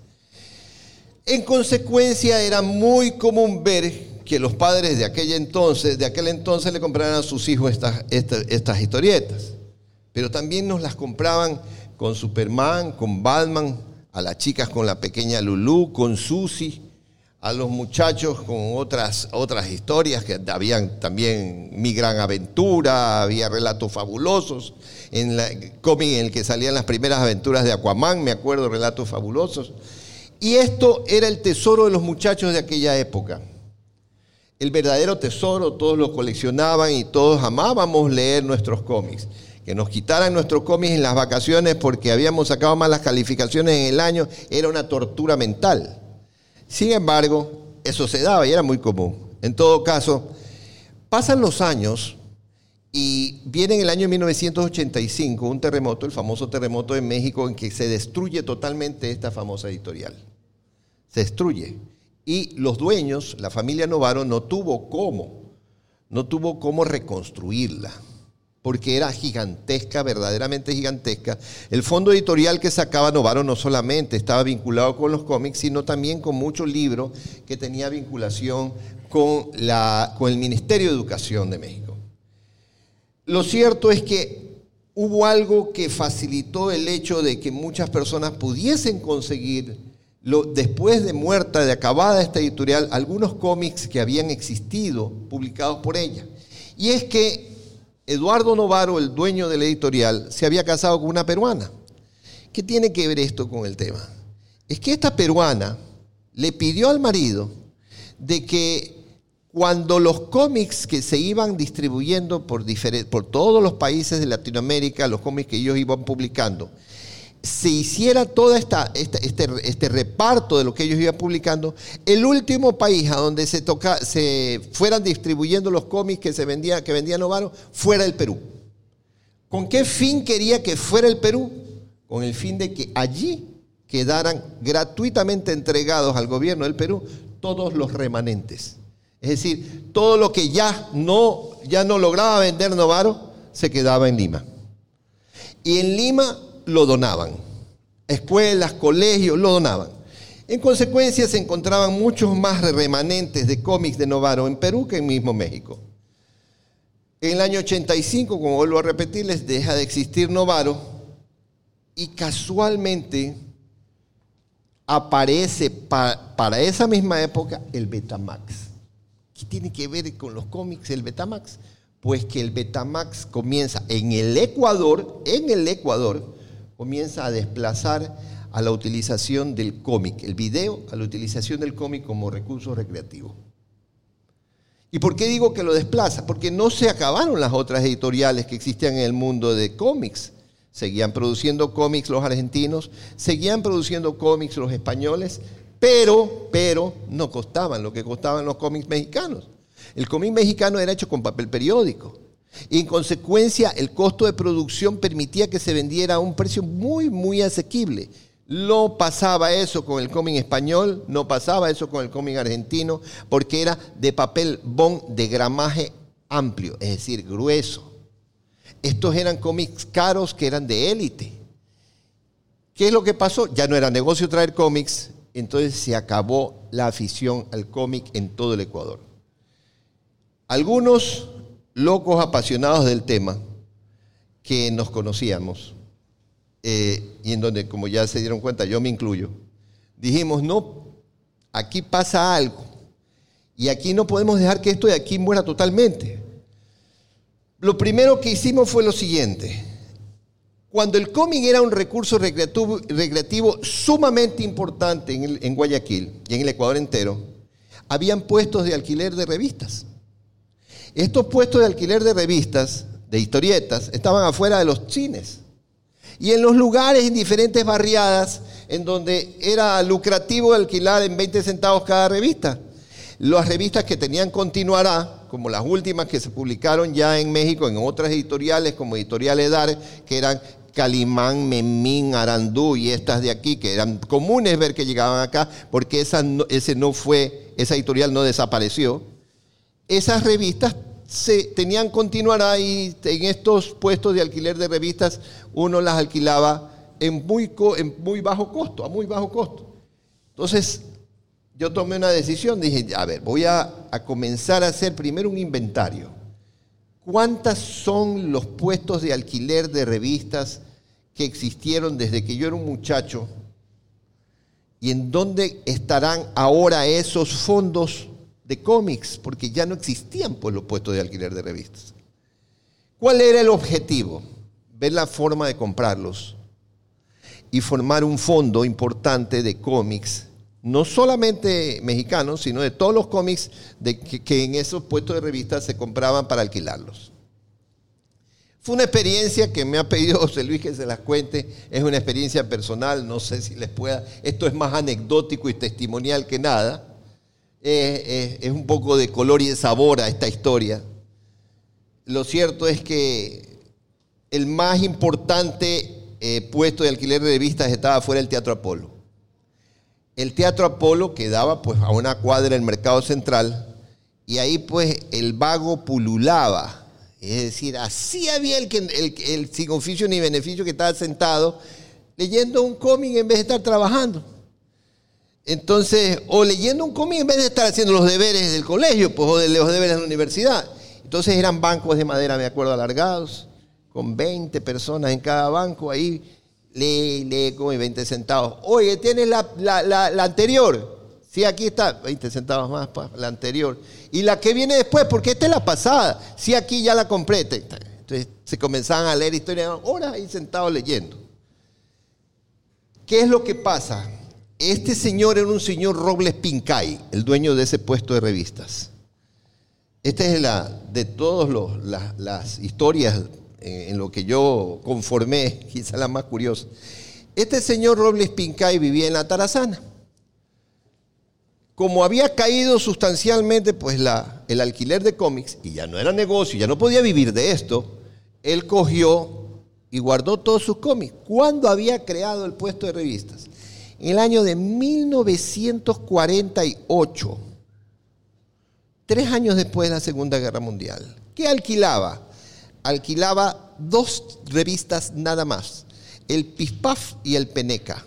En consecuencia, era muy común ver que los padres de aquel entonces, de aquel entonces le compraran a sus hijos estas, historietas. Pero también nos las compraban con Superman, con Batman, a las chicas con la pequeña Lulu, con Susie a los muchachos con otras, otras historias, que habían también Mi Gran Aventura, había relatos fabulosos, en el cómic en el que salían las primeras aventuras de Aquaman, me acuerdo, relatos fabulosos. Y esto era el tesoro de los muchachos de aquella época. El verdadero tesoro, todos lo coleccionaban y todos amábamos leer nuestros cómics. Que nos quitaran nuestros cómics en las vacaciones porque habíamos sacado malas calificaciones en el año era una tortura mental. Sin embargo, eso se daba y era muy común. En todo caso, pasan los años y viene en el año 1985 un terremoto, el famoso terremoto en México, en que se destruye totalmente esta famosa editorial. Se destruye. Y los dueños, la familia Novaro, no tuvo cómo, no tuvo cómo reconstruirla porque era gigantesca, verdaderamente gigantesca. El fondo editorial que sacaba Novaro no solamente estaba vinculado con los cómics, sino también con muchos libros que tenía vinculación con, la, con el Ministerio de Educación de México. Lo cierto es que hubo algo que facilitó el hecho de que muchas personas pudiesen conseguir, después de muerta, de acabada esta editorial, algunos cómics que habían existido publicados por ella. Y es que Eduardo Novaro, el dueño de la editorial, se había casado con una peruana. ¿Qué tiene que ver esto con el tema? es que esta peruana le pidió al marido de que cuando los cómics que se iban distribuyendo por, por todos los países de Latinoamérica, los cómics que ellos iban publicando, se hiciera todo esta, este, este, reparto de lo que ellos iban publicando, el último país a donde se, toca, se fueran distribuyendo los cómics que, se vendía, que Novaro fuera el Perú. ¿Con qué fin quería que fuera el Perú? Con el fin de que allí quedaran gratuitamente entregados al gobierno del Perú todos los remanentes. Es decir, todo lo que ya no, ya no lograba vender Novaro se quedaba en Lima. Y en Lima lo donaban. Escuelas, colegios, lo donaban. En consecuencia se encontraban muchos más remanentes de cómics de Novaro en Perú que en mismo México. En el año 85, como vuelvo a repetirles, deja de existir Novaro y casualmente aparece para esa misma época el Betamax. ¿Qué tiene que ver con los cómics el Betamax? Pues que el Betamax comienza en el Ecuador, en el Ecuador, comienza a desplazar a la utilización del cómic, el video, a la utilización del cómic como recurso recreativo. ¿Y por qué digo que lo desplaza? Porque no se acabaron las otras editoriales que existían en el mundo de cómics. Seguían produciendo cómics los argentinos, seguían produciendo cómics los españoles, pero, pero no costaban lo que costaban los cómics mexicanos. El cómic mexicano era hecho con papel periódico. Y en consecuencia, el costo de producción permitía que se vendiera a un precio muy, muy asequible. No pasaba eso con el cómic español, no pasaba eso con el cómic argentino, porque era de papel bond de gramaje amplio, es decir, grueso. Estos eran cómics caros que eran de élite. ¿Qué es lo que pasó? Ya no era negocio traer cómics, entonces se acabó la afición al cómic en todo el Ecuador. Algunos locos apasionados del tema que nos conocíamos, eh, y en donde, como ya se dieron cuenta, yo me incluyo, dijimos, no, aquí pasa algo, y aquí no podemos dejar que esto de aquí muera totalmente. Lo primero que hicimos fue lo siguiente. Cuando el cómic era un recurso recreativo, sumamente importante en, en, Guayaquil y en el Ecuador entero, habían puestos de alquiler de revistas. Estos puestos de alquiler de revistas, de historietas, estaban afuera de los cines. Y en los lugares, en diferentes barriadas, en donde era lucrativo alquilar en 20 centavos cada revista. Las revistas que tenían continuará, como las últimas que se publicaron ya en México en otras editoriales, como Editorial Edar, que eran Calimán, Memín, Arandú y estas de aquí, que eran comunes ver que llegaban acá, porque esa ese no fue, esa editorial no desapareció. Esas revistas se tenían continuará y en estos puestos de alquiler de revistas uno las alquilaba en muy, en muy bajo costo, a muy bajo costo. Entonces, yo tomé una decisión, dije, a ver, voy a, comenzar a hacer primero un inventario. ¿Cuántas son los puestos de alquiler de revistas que existieron desde que yo era un muchacho? ¿Y en dónde estarán ahora esos fondos de cómics? Porque ya no existían pues, los puestos de alquiler de revistas. ¿Cuál era el objetivo? Ver la forma de comprarlos y formar un fondo importante de cómics no solamente mexicanos, sino de todos los cómics de que, en esos puestos de revistas se compraban para alquilarlos. Fue una experiencia que me ha pedido José Luis que se las cuente, es una experiencia personal, no sé si les pueda, esto es más anecdótico y testimonial que nada, es un poco de color y de sabor a esta historia. Lo cierto es que el más importante eh, puesto de alquiler de revistas estaba fuera del Teatro Apolo el Teatro Apolo quedaba pues a una cuadra del Mercado Central y ahí pues el vago pululaba. Es decir, así había el, el, sin oficio ni beneficio que estaba sentado leyendo un cómic en vez de estar trabajando. Entonces, o leyendo un cómic en vez de estar haciendo los deberes del colegio, pues, o de los deberes de la universidad. Entonces eran bancos de madera, me acuerdo, alargados, con 20 personas en cada banco ahí lee, lee como 20 centavos. Oye, ¿tienes la, la, anterior? Sí, aquí está, 20 centavos más, la anterior. Y la que viene después, porque esta es la pasada. Sí, aquí ya la compré. Entonces se comenzaban a leer historias, horas ahí sentados leyendo. ¿Qué es lo que pasa? Este señor era un señor Robles Pincay, el dueño de ese puesto de revistas. Esta es la de todas las historias en, lo que yo conformé, quizá la más curiosa. Este señor Robles Pincay vivía en la Tarazana. Como había caído sustancialmente pues el alquiler de cómics y ya no era negocio, ya no podía vivir de esto, él cogió y guardó todos sus cómics. ¿Cuándo había creado el puesto de revistas? En el año de 1948, tres años después de la Segunda Guerra Mundial. ¿Qué alquilaba? Alquilaba dos revistas nada más, el Pispaf y el Peneca.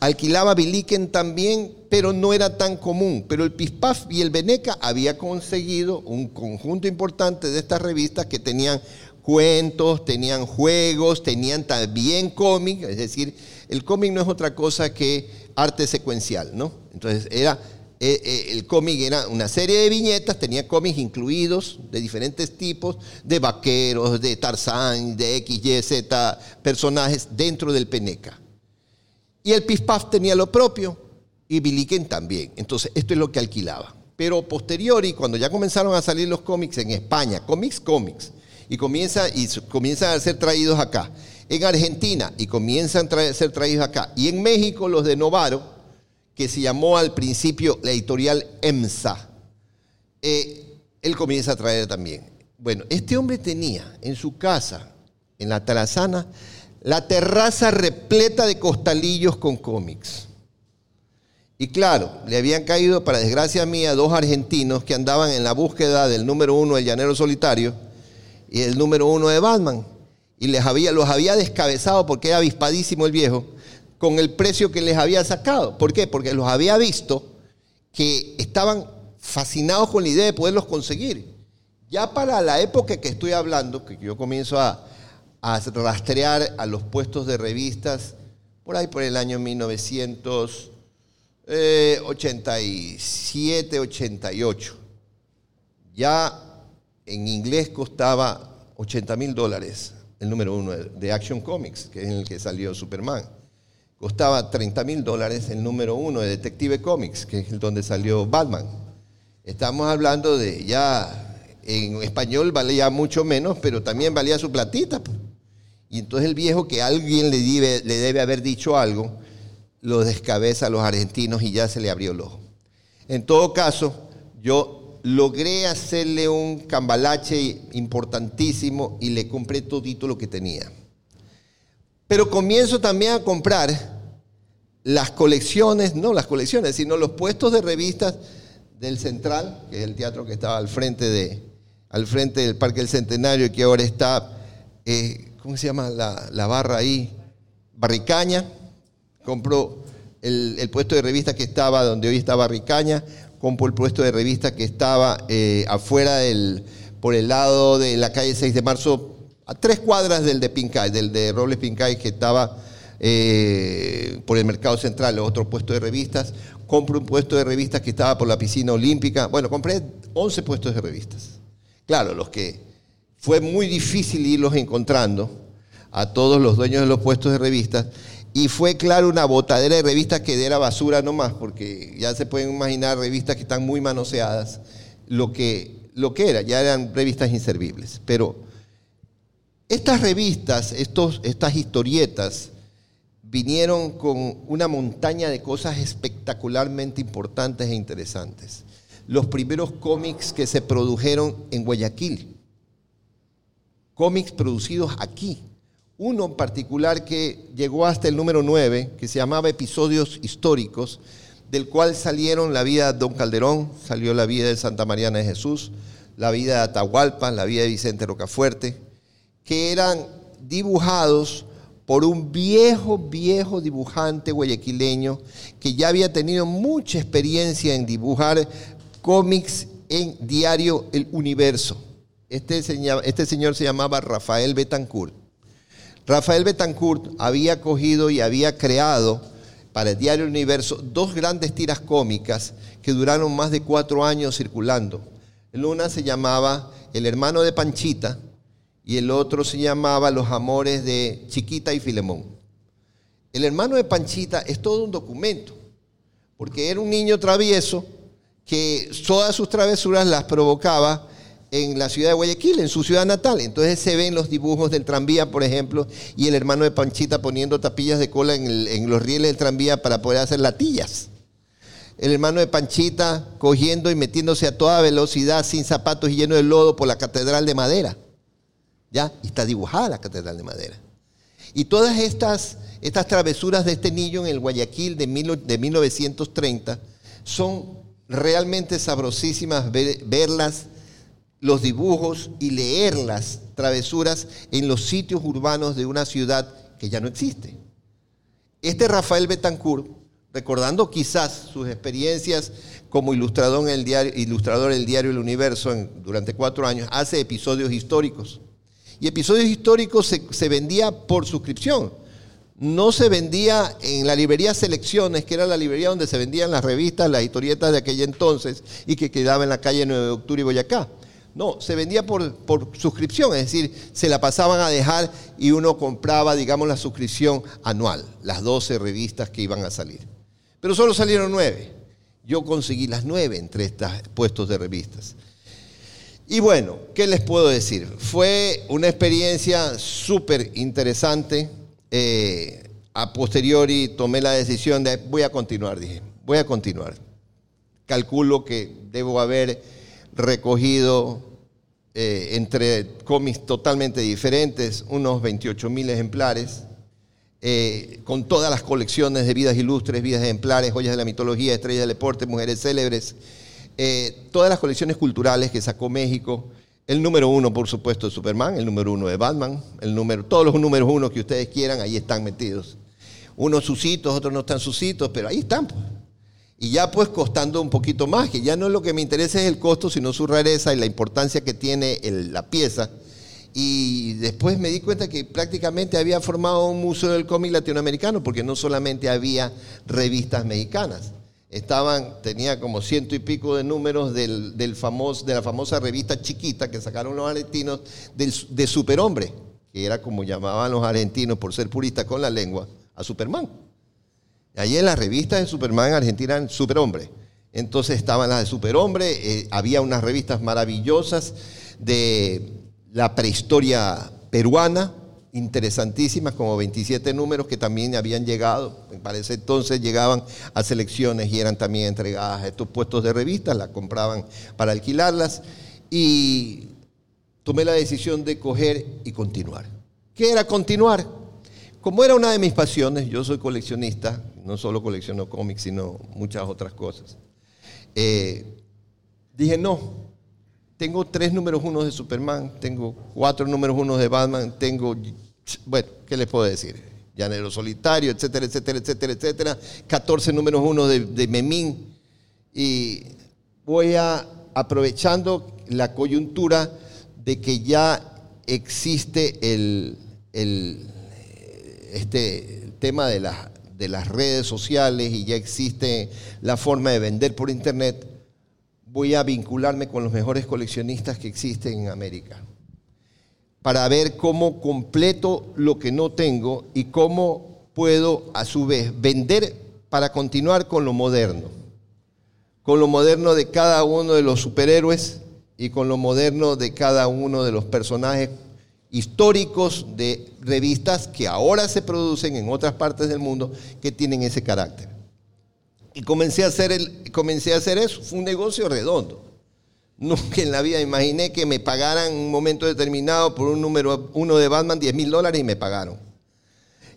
Alquilaba Biliken también, pero no era tan común. Pero el Pispaf y el Beneca había conseguido un conjunto importante de estas revistas que tenían cuentos, tenían juegos, tenían también cómic, es decir, el cómic no es otra cosa que arte secuencial, ¿no? Entonces era eh, eh, el cómic era una serie de viñetas, tenía cómics incluidos de diferentes tipos, de vaqueros, de Tarzán, de X, Y, Z personajes dentro del Peneca. Y el Pispaf tenía lo propio y Biliken también. Entonces, esto es lo que alquilaba. Pero posteriori, cuando ya comenzaron a salir los cómics en España, cómics, cómics, y, comienza, y comienzan a ser traídos acá. En Argentina y comienzan a ser traídos acá. Y en México los de Novaro, que se llamó al principio la editorial EMSA, eh, él comienza a traer también. Bueno, este hombre tenía en su casa, en la Tarazana, la terraza repleta de costalillos con cómics. Y claro, le habían caído, para desgracia mía, dos argentinos que andaban en la búsqueda del número uno del Llanero Solitario y el número uno de Batman. Y les había, los había descabezado porque era avispadísimo el viejo con el precio que les había sacado. ¿Por qué? Porque los había visto que estaban fascinados con la idea de poderlos conseguir. Ya para la época que estoy hablando, que yo comienzo a, a rastrear a los puestos de revistas, por ahí por el año 1987, 88. Ya en inglés costaba 80 mil dólares el número uno de Action Comics, que es en el que salió Superman. Costaba 30 mil dólares el número uno de Detective Comics, que es el donde salió Batman. Estamos hablando de ya, en español valía mucho menos, pero también valía su platita. Y entonces el viejo que alguien le debe, le debe haber dicho algo, lo descabeza a los argentinos y ya se le abrió el ojo. En todo caso, yo logré hacerle un cambalache importantísimo y le compré todo lo que tenía. Pero comienzo también a comprar las colecciones, no las colecciones, sino los puestos de revistas del Central, que es el teatro que estaba al frente, de, al frente del Parque del Centenario, que ahora está, eh, ¿cómo se llama la, barra ahí? Barricaña. Compró el, el, puesto de revistas que estaba donde hoy está Barricaña compro el puesto de revista que estaba eh, afuera del, por el lado de la calle 6 de marzo, a tres cuadras del de Pincay, del de Robles Pincay, que estaba eh, por el mercado central, otro puesto de revistas. Compro un puesto de revistas que estaba por la piscina olímpica. Bueno, compré 11 puestos de revistas. Claro, los que fue muy difícil irlos encontrando a todos los dueños de los puestos de revistas y fue, claro, una botadera de revistas que era basura nomás, porque ya se pueden imaginar revistas que están muy manoseadas, lo que, lo que era, ya eran revistas inservibles. Pero estas revistas, estos, estas historietas, vinieron con una montaña de cosas espectacularmente importantes e interesantes. Los primeros cómics que se produjeron en Guayaquil, cómics producidos aquí, uno en particular que llegó hasta el número 9, que se llamaba Episodios Históricos, del cual salieron la vida de Don Calderón, salió la vida de Santa Mariana de Jesús, la vida de Atahualpa, la vida de Vicente Rocafuerte, que eran dibujados por un viejo, viejo dibujante guayaquileño que ya había tenido mucha experiencia en dibujar cómics en Diario El Universo. Este, este señor se llamaba Rafael Betancourt. Rafael Betancourt había cogido y había creado para el Diario Universo dos grandes tiras cómicas que duraron más de cuatro años circulando. El una se llamaba El hermano de Panchita y el otro se llamaba Los amores de Chiquita y Filemón. El hermano de Panchita es todo un documento, porque era un niño travieso que todas sus travesuras las provocaba en la ciudad de Guayaquil, en su ciudad natal. Entonces se ven los dibujos del tranvía, por ejemplo, y el hermano de Panchita poniendo tapillas de cola en, los rieles del tranvía para poder hacer latillas. El hermano de Panchita cogiendo y metiéndose a toda velocidad sin zapatos y lleno de lodo por la catedral de madera. ¿Ya? Y está dibujada la catedral de madera. Y todas estas, estas travesuras de este niño en el Guayaquil de, de 1930 son realmente sabrosísimas verlas los dibujos y leer las travesuras en los sitios urbanos de una ciudad que ya no existe. Este Rafael Betancourt, recordando quizás sus experiencias como ilustrador en el diario, ilustrador del diario El Universo durante cuatro años, hace episodios históricos. Y episodios históricos se, se vendía por suscripción. No se vendía en la librería Selecciones, que era la librería donde se vendían las revistas, las historietas de aquel entonces y que quedaba en la calle 9 de Octubre y Boyacá. No, se vendía por, suscripción, es decir, se la pasaban a dejar y uno compraba, digamos, la suscripción anual, las 12 revistas que iban a salir. Pero solo salieron nueve. Yo conseguí las nueve entre estos puestos de revistas. Y bueno, ¿qué les puedo decir? Fue una experiencia súper interesante. Eh, a posteriori tomé la decisión de voy a continuar, dije, voy a continuar. Calculo que debo haber recogido eh, entre cómics totalmente diferentes, unos 28 mil ejemplares, eh, con todas las colecciones de vidas ilustres, vidas ejemplares, joyas de la mitología, estrellas del deporte, mujeres célebres, eh, todas las colecciones culturales que sacó México. El número uno, por supuesto, de Superman, el número uno de Batman, el número, todos los números uno que ustedes quieran, ahí están metidos. Unos sucitos, otros no están sucitos, pero ahí están. Pues y ya pues costando un poquito más, que ya no es lo que me interesa es el costo, sino su rareza y la importancia que tiene la pieza. Y después me di cuenta que prácticamente había formado un museo del cómic latinoamericano, porque no solamente había revistas mexicanas, estaban, tenía como ciento y pico de números del, del famoso, de la famosa revista chiquita que sacaron los argentinos de Superhombre, que era como llamaban los argentinos por ser puristas con la lengua, a Superman. Allí en las revistas de Superman en Argentina eran Superhombre. Entonces estaban las de Superhombre, eh, había unas revistas maravillosas de la prehistoria peruana, interesantísimas, como 27 números que también habían llegado, para ese entonces llegaban a selecciones y eran también entregadas a estos puestos de revistas, las compraban para alquilarlas y tomé la decisión de coger y continuar. ¿Qué era continuar? Como era una de mis pasiones, yo soy coleccionista, no solo colecciono cómics, sino muchas otras cosas. Eh, dije, no, tengo tres números uno de Superman, tengo cuatro números uno de Batman, tengo, bueno, ¿qué les puedo decir? Llanero Solitario, etcétera, etcétera, etcétera, etcétera, 14 números uno de, de Memín. Y voy a, aprovechando la coyuntura de que ya existe el, el este tema de las de las redes sociales y ya existe la forma de vender por internet, voy a vincularme con los mejores coleccionistas que existen en América para ver cómo completo lo que no tengo y cómo puedo a su vez vender para continuar con lo moderno, con lo moderno de cada uno de los superhéroes y con lo moderno de cada uno de los personajes históricos de revistas que ahora se producen en otras partes del mundo que tienen ese carácter. Y comencé a hacer, comencé a hacer eso. Fue un negocio redondo. Nunca en la vida imaginé que me pagaran en un momento determinado por un número uno de Batman 10 mil dólares y me pagaron.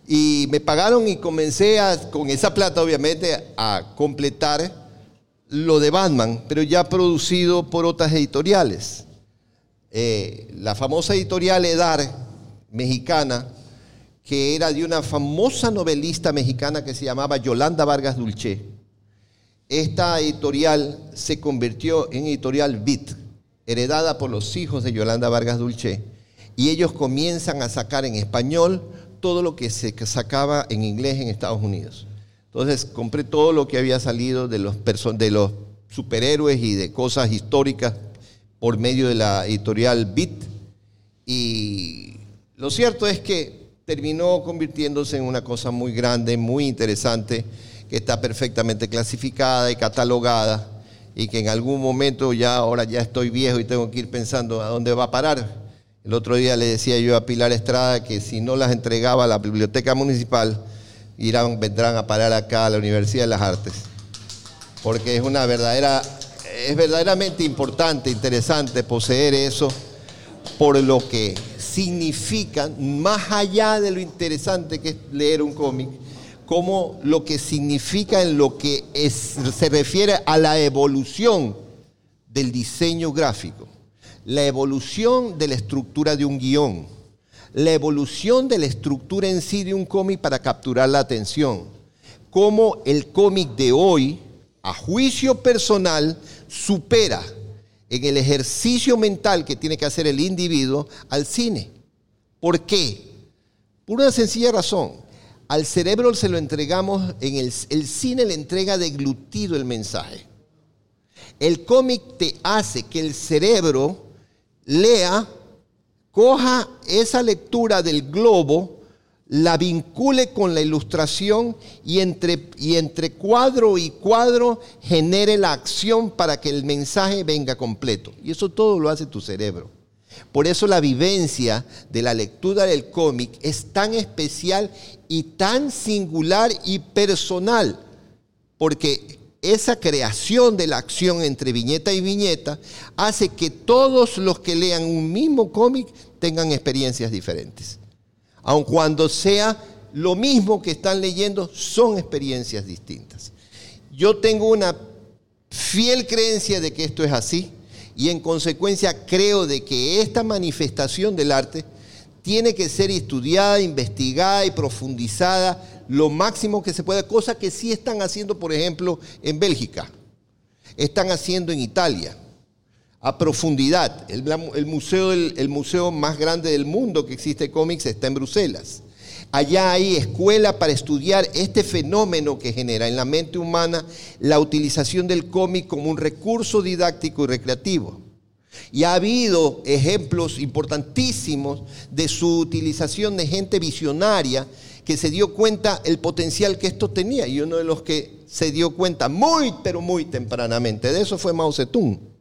Y me pagaron y comencé a, con esa plata obviamente a completar lo de Batman, pero ya producido por otras editoriales. Eh, la famosa editorial Edar, mexicana, que era de una famosa novelista mexicana que se llamaba Yolanda Vargas Dulce. Esta editorial se convirtió en editorial BIT, heredada por los hijos de Yolanda Vargas Dulce, y ellos comienzan a sacar en español todo lo que se sacaba en inglés en Estados Unidos. Entonces compré todo lo que había salido de los, de los superhéroes y de cosas históricas por medio de la editorial BIT. Y lo cierto es que terminó convirtiéndose en una cosa muy grande, muy interesante, que está perfectamente clasificada y catalogada y que en algún momento ya ahora ya estoy viejo y tengo que ir pensando a dónde va a parar. El otro día le decía yo a Pilar Estrada que si no las entregaba a la biblioteca municipal, irán, vendrán a parar acá a la Universidad de las Artes. Porque es una verdadera, es verdaderamente importante, interesante poseer eso por lo que significa, más allá de lo interesante que es leer un cómic, como lo que significa en lo que se refiere a la evolución del diseño gráfico, la evolución de la estructura de un guion, la evolución de la estructura en sí de un cómic para capturar la atención, cómo el cómic de hoy, a juicio personal, supera en el ejercicio mental que tiene que hacer el individuo al cine. ¿Por qué? Por una sencilla razón. Al cerebro se lo entregamos, en el, cine le entrega deglutido el mensaje. El cómic te hace que el cerebro lea, coja esa lectura del globo, la vincule con la ilustración y entre, y entre cuadro y cuadro genere la acción para que el mensaje venga completo. Y eso todo lo hace tu cerebro. Por eso la vivencia de la lectura del cómic es tan especial y tan singular y personal, porque esa creación de la acción entre viñeta y viñeta hace que todos los que lean un mismo cómic tengan experiencias diferentes aun cuando sea lo mismo que están leyendo, son experiencias distintas. Yo tengo una fiel creencia de que esto es así y en consecuencia creo de que esta manifestación del arte tiene que ser estudiada, investigada y profundizada lo máximo que se pueda, cosa que sí están haciendo, por ejemplo, en Bélgica, están haciendo en Italia, a profundidad. El, museo, el, museo más grande del mundo que existe cómics está en Bruselas. Allá hay escuela para estudiar este fenómeno que genera en la mente humana la utilización del cómic como un recurso didáctico y recreativo. Y ha habido ejemplos importantísimos de su utilización de gente visionaria que se dio cuenta el potencial que esto tenía. Y uno de los que se dio cuenta muy, pero muy tempranamente de eso fue Mao Zedong.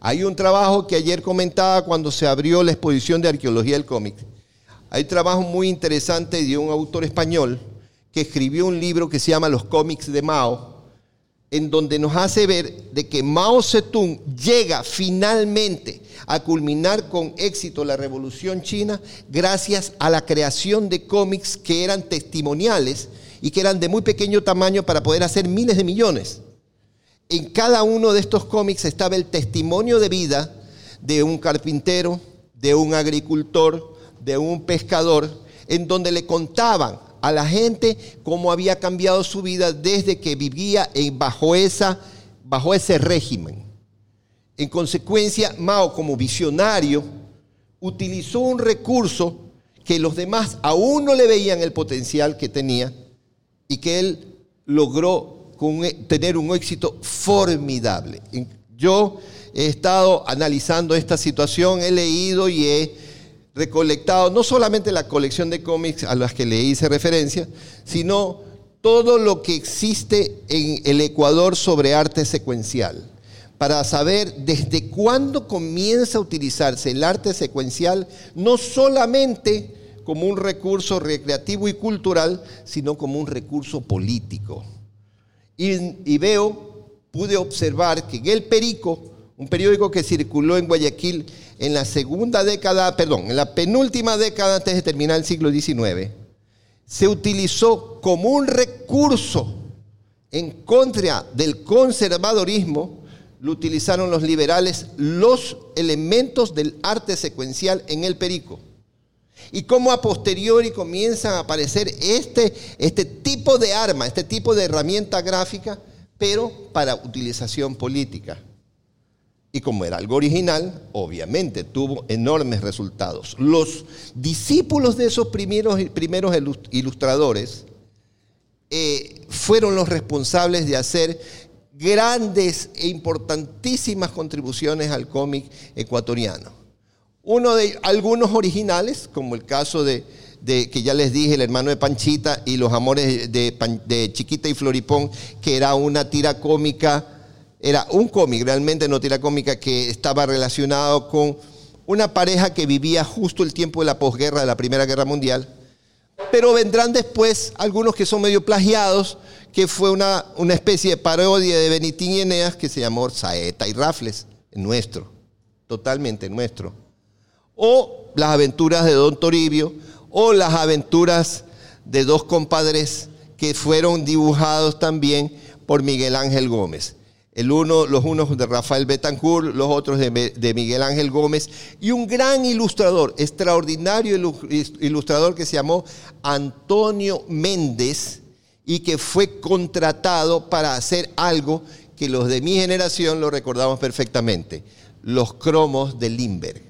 Hay un trabajo que ayer comentaba cuando se abrió la exposición de arqueología del cómic. Hay un trabajo muy interesante de un autor español que escribió un libro que se llama Los cómics de Mao, en donde nos hace ver de que Mao Zedong llega finalmente a culminar con éxito la revolución china gracias a la creación de cómics que eran testimoniales y que eran de muy pequeño tamaño para poder hacer miles de millones en cada uno de estos cómics estaba el testimonio de vida de un carpintero, de un agricultor, de un pescador, en donde le contaban a la gente cómo había cambiado su vida desde que vivía bajo, esa, bajo ese régimen. En consecuencia, Mao como visionario utilizó un recurso que los demás aún no le veían el potencial que tenía y que él logró e, tener un éxito formidable. Yo he estado analizando esta situación, he leído y he recolectado no solamente la colección de cómics a las que le hice referencia, sino todo lo que existe en el Ecuador sobre arte secuencial, para saber desde cuándo comienza a utilizarse el arte secuencial, no solamente como un recurso recreativo y cultural, sino como un recurso político. Y, veo, pude observar que en El Perico, un periódico que circuló en Guayaquil en la segunda década, perdón, en la penúltima década antes de terminar el siglo XIX, se utilizó como un recurso en contra del conservadorismo, lo utilizaron los liberales, los elementos del arte secuencial en el perico y cómo a posteriori comienzan a aparecer este, este tipo de arma, este tipo de herramienta gráfica, pero para utilización política. Y como era algo original, obviamente tuvo enormes resultados. Los discípulos de esos primeros, primeros ilustradores eh, fueron los responsables de hacer grandes e importantísimas contribuciones al cómic ecuatoriano. Uno de algunos originales, como el caso de que ya les dije, el hermano de Panchita y los amores de, de Chiquita y Floripón, que era una tira cómica, era un cómic realmente, no tira cómica, que estaba relacionado con una pareja que vivía justo el tiempo de la posguerra, de la Primera Guerra Mundial. Pero vendrán después algunos que son medio plagiados, que fue una, una especie de parodia de Benitín y Eneas que se llamó Saeta y Rafles, nuestro, totalmente nuestro. O las aventuras de Don Toribio, o las aventuras de dos compadres que fueron dibujados también por Miguel Ángel Gómez. El uno, los unos de Rafael Betancourt, los otros de, de, Miguel Ángel Gómez, y un gran ilustrador, extraordinario ilustrador que se llamó Antonio Méndez y que fue contratado para hacer algo que los de mi generación lo recordamos perfectamente, los cromos de Limber.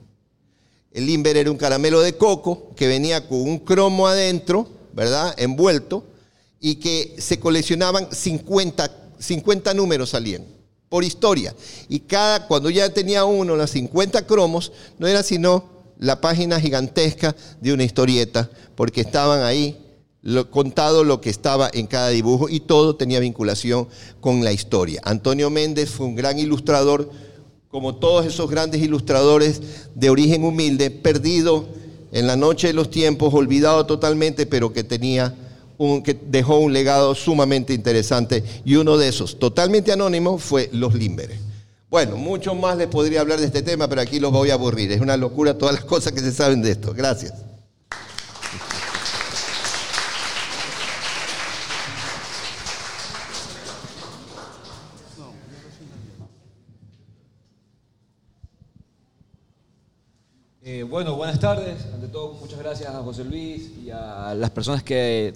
El Limber era un caramelo de coco que venía con un cromo adentro, ¿verdad? Envuelto, y que se coleccionaban 50, 50 números salían por historia. Y cada, cuando ya tenía uno los 50 cromos, no era sino la página gigantesca de una historieta, porque estaban ahí contado lo que estaba en cada dibujo y todo tenía vinculación con la historia. Antonio Méndez fue un gran ilustrador como todos esos grandes ilustradores de origen humilde, perdido en la noche de los tiempos, olvidado totalmente, pero que tenía un, que dejó un legado sumamente interesante. Y uno de esos, totalmente anónimo, fue Los Limberes. Bueno, mucho más les podría hablar de este tema, pero aquí los voy a aburrir. Es una locura todas las cosas que se saben de esto. Gracias. Bueno, buenas tardes. Ante todo, muchas gracias a José Luis y a las personas que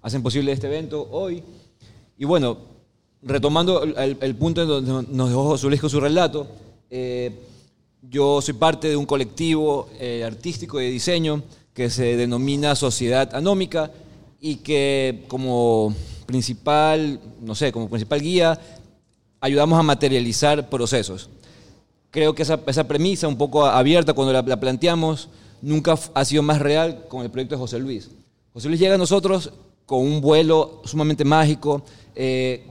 hacen posible este evento hoy. Y bueno, retomando el, punto en donde nos dejó José Luis con su relato, eh, yo soy parte de un colectivo eh, artístico de diseño que se denomina Sociedad Anómica y que como principal, no sé, como principal guía, ayudamos a materializar procesos creo que esa, premisa un poco abierta cuando la, planteamos nunca ha sido más real con el proyecto de José Luis. José Luis llega a nosotros con un vuelo sumamente mágico. Eh,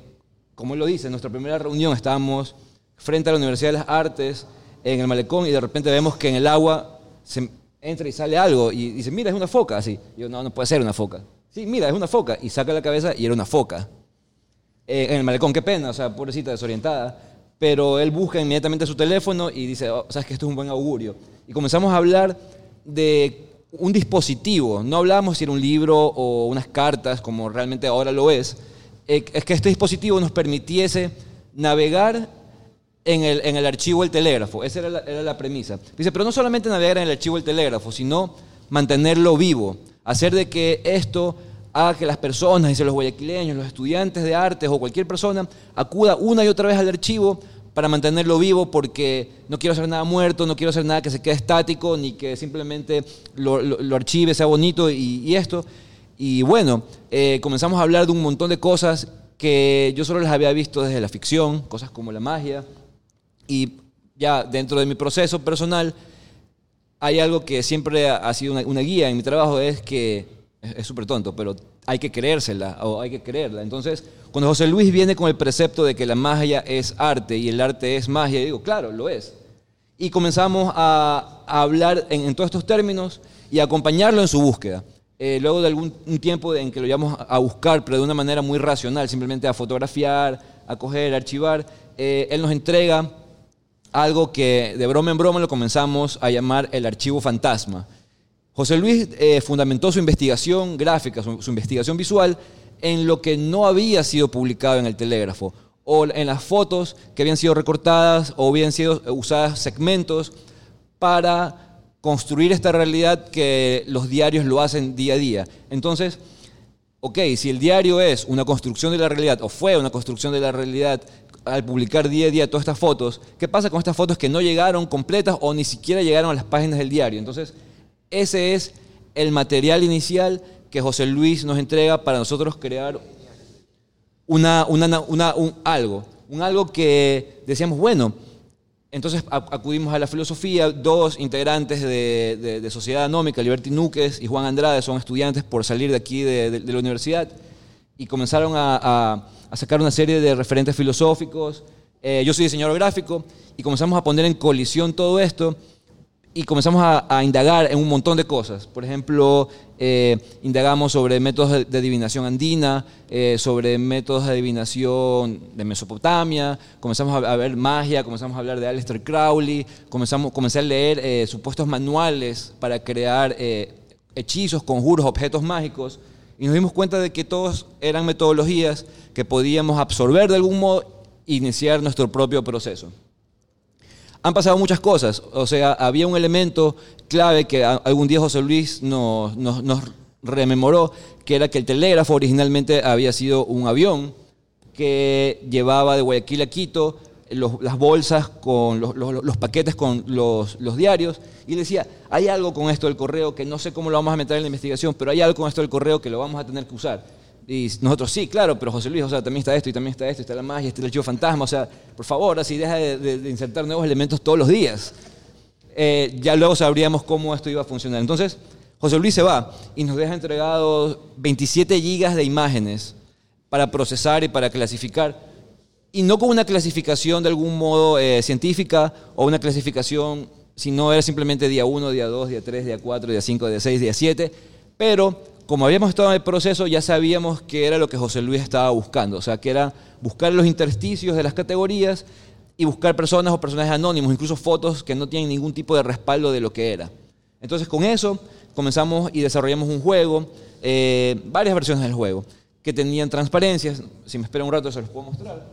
como él lo dice, en nuestra primera reunión estábamos frente a la Universidad de las Artes, en el malecón, y de repente vemos que en el agua se entra y sale algo, y dice, mira, es una foca, así. yo, no, no puede ser una foca. Sí, mira, es una foca, y saca la cabeza y era una foca. Eh, en el malecón, qué pena, o sea, pobrecita, desorientada pero él busca inmediatamente su teléfono y dice, oh, sabes que esto es un buen augurio. Y comenzamos a hablar de un dispositivo, no hablamos si era un libro o unas cartas, como realmente ahora lo es, eh, es que este dispositivo nos permitiese navegar en el, en el archivo del telégrafo. Esa era la, era la premisa. Dice, pero no solamente navegar en el archivo del telégrafo, sino mantenerlo vivo, hacer de que esto a que las personas, dice los guayaquileños, los estudiantes de artes o cualquier persona, acuda una y otra vez al archivo para mantenerlo vivo porque no quiero hacer nada muerto, no quiero hacer nada que se quede estático, ni que simplemente lo, archive, sea bonito y, esto. Y bueno, eh, comenzamos a hablar de un montón de cosas que yo solo las había visto desde la ficción, cosas como la magia. Y ya dentro de mi proceso personal, hay algo que siempre ha sido una, una guía en mi trabajo, es que es súper tonto, pero hay que creérsela o hay que creerla. Entonces, cuando José Luis viene con el precepto de que la magia es arte y el arte es magia, digo, claro, lo es. Y comenzamos a, hablar en, todos estos términos y a acompañarlo en su búsqueda. Eh, luego de algún tiempo en que lo llevamos a buscar, pero de una manera muy racional, simplemente a fotografiar, a coger, a archivar, eh, él nos entrega algo que de broma en broma lo comenzamos a llamar el archivo fantasma. José Luis eh, fundamentó su investigación gráfica, su, investigación visual, en lo que no había sido publicado en el telégrafo, o en las fotos que habían sido recortadas o habían sido usadas segmentos para construir esta realidad que los diarios lo hacen día a día. Entonces, ok, si el diario es una construcción de la realidad, o fue una construcción de la realidad al publicar día a día todas estas fotos, ¿qué pasa con estas fotos que no llegaron completas o ni siquiera llegaron a las páginas del diario? Entonces, ese es el material inicial que José Luis nos entrega para nosotros crear una, un algo. Un algo que decíamos, bueno, Entonces acudimos a la filosofía, dos integrantes de, Sociedad Anómica, Liberty Núquez y Juan Andrade, son estudiantes por salir de aquí de, la universidad y comenzaron a, sacar una serie de referentes filosóficos. Eh, yo soy diseñador gráfico y comenzamos a poner en colisión todo esto y comenzamos a, indagar en un montón de cosas. Por ejemplo, eh, indagamos sobre métodos de, adivinación andina, eh, sobre métodos de adivinación de Mesopotamia, comenzamos a, ver magia, comenzamos a hablar de Aleister Crowley, comenzamos, comencé a leer eh, supuestos manuales para crear hechizos, conjuros, objetos mágicos, y nos dimos cuenta de que todos eran metodologías que podíamos absorber de algún modo e iniciar nuestro propio proceso han pasado muchas cosas. O sea, había un elemento clave que algún día José Luis nos, rememoró, que era que el telégrafo originalmente había sido un avión que llevaba de Guayaquil a Quito las bolsas con los, paquetes con los, diarios y decía, hay algo con esto del correo que no sé cómo lo vamos a meter en la investigación, pero hay algo con esto del correo que lo vamos a tener que usar. Y nosotros, sí, claro, pero José Luis, o sea, también está esto y también está esto, está la magia, está el archivo fantasma, o sea, por favor, así deja de, insertar nuevos elementos todos los días. Eh, ya luego sabríamos cómo esto iba a funcionar. Entonces, José Luis se va y nos deja entregados 27 gigas de imágenes para procesar y para clasificar. Y no con una clasificación de algún modo eh, científica o una clasificación, sino era simplemente día 1, día 2, día 3, día 4, día 5, día 6, día 7, pero como habíamos estado en el proceso, ya sabíamos que era lo que José Luis estaba buscando, o sea, que era buscar los intersticios de las categorías y buscar personas o personajes anónimos, incluso fotos que no tienen ningún tipo de respaldo de lo que era. Entonces, con eso comenzamos y desarrollamos un juego, eh, varias versiones del juego, que tenían transparencias. Si me espera un rato, se los puedo mostrar.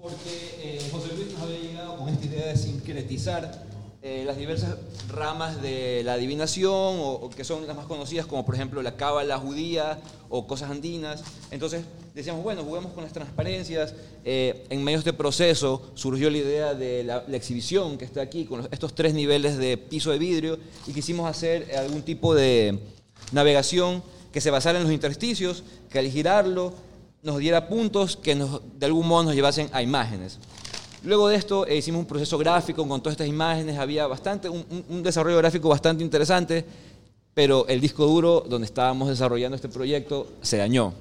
Porque eh, José Luis nos había llegado con esta idea de sincretizar eh, las diversas ramas de la adivinación, o, que son las más conocidas, como por ejemplo la cábala judía o cosas andinas. Entonces decíamos, bueno, juguemos con las transparencias. Eh, en medio de este proceso surgió la idea de la, exhibición que está aquí, con estos tres niveles de piso de vidrio, y quisimos hacer algún tipo de navegación que se basara en los intersticios, que al girarlo nos diera puntos que de algún modo nos llevasen a imágenes. Luego de esto eh, hicimos un proceso gráfico con todas estas imágenes, había bastante, un, desarrollo gráfico bastante interesante, pero el disco duro donde estábamos desarrollando este proyecto se dañó,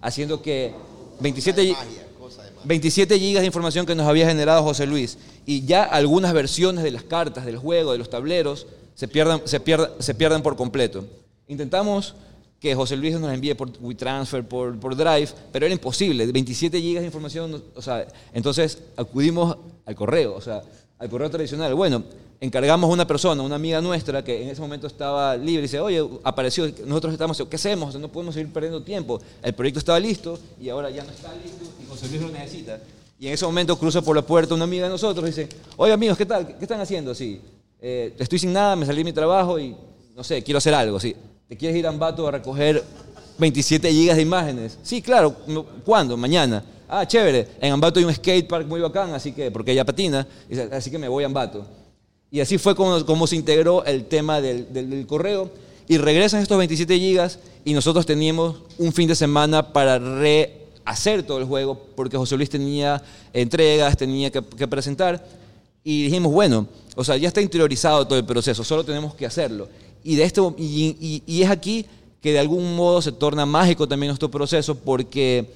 haciendo que 27, 27 gigas de información que nos había generado José Luis. Y ya algunas versiones de las cartas, del juego, de los tableros, se pierdan, se se pierdan por completo. Intentamos que José Luis nos envíe por WeTransfer, por, por Drive, pero era imposible, 27 gigas de información, o sea, entonces acudimos al correo, o sea, al correo tradicional. Bueno, encargamos a una persona, una amiga nuestra, que en ese momento estaba libre, y dice, oye, apareció, nosotros estamos, ¿qué hacemos? No podemos seguir perdiendo tiempo. El proyecto estaba listo y ahora ya no está listo y José Luis lo necesita. Y en ese momento cruza por la puerta una amiga de nosotros y dice, oye amigos, ¿qué tal? ¿Qué están haciendo? Sí, eh, estoy sin nada, me salí de mi trabajo y, no sé, quiero hacer algo. Sí, ¿Te quieres ir a Ambato a recoger 27 gigas de imágenes? Sí, claro. ¿Cuándo? Mañana. Ah, chévere. En Ambato hay un skate park muy bacán, así que, porque ella patina, así que me voy a Ambato. Y así fue como, se integró el tema del, correo. Y regresan estos 27 gigas y nosotros teníamos un fin de semana para rehacer todo el juego, porque José Luis tenía entregas, tenía que, que presentar. Y dijimos, bueno, o sea, ya está interiorizado todo el proceso, solo tenemos que hacerlo. Y, de esto, y, es aquí que de algún modo se torna mágico también nuestro proceso porque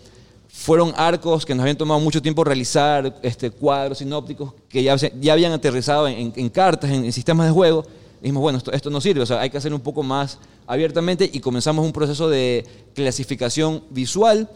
fueron arcos que nos habían tomado mucho tiempo realizar, este, cuadros sinópticos que ya, ya habían aterrizado en, cartas, en, sistemas de juego. dijimos, bueno, esto, no sirve, o sea, hay que hacerlo un poco más abiertamente y comenzamos un proceso de clasificación visual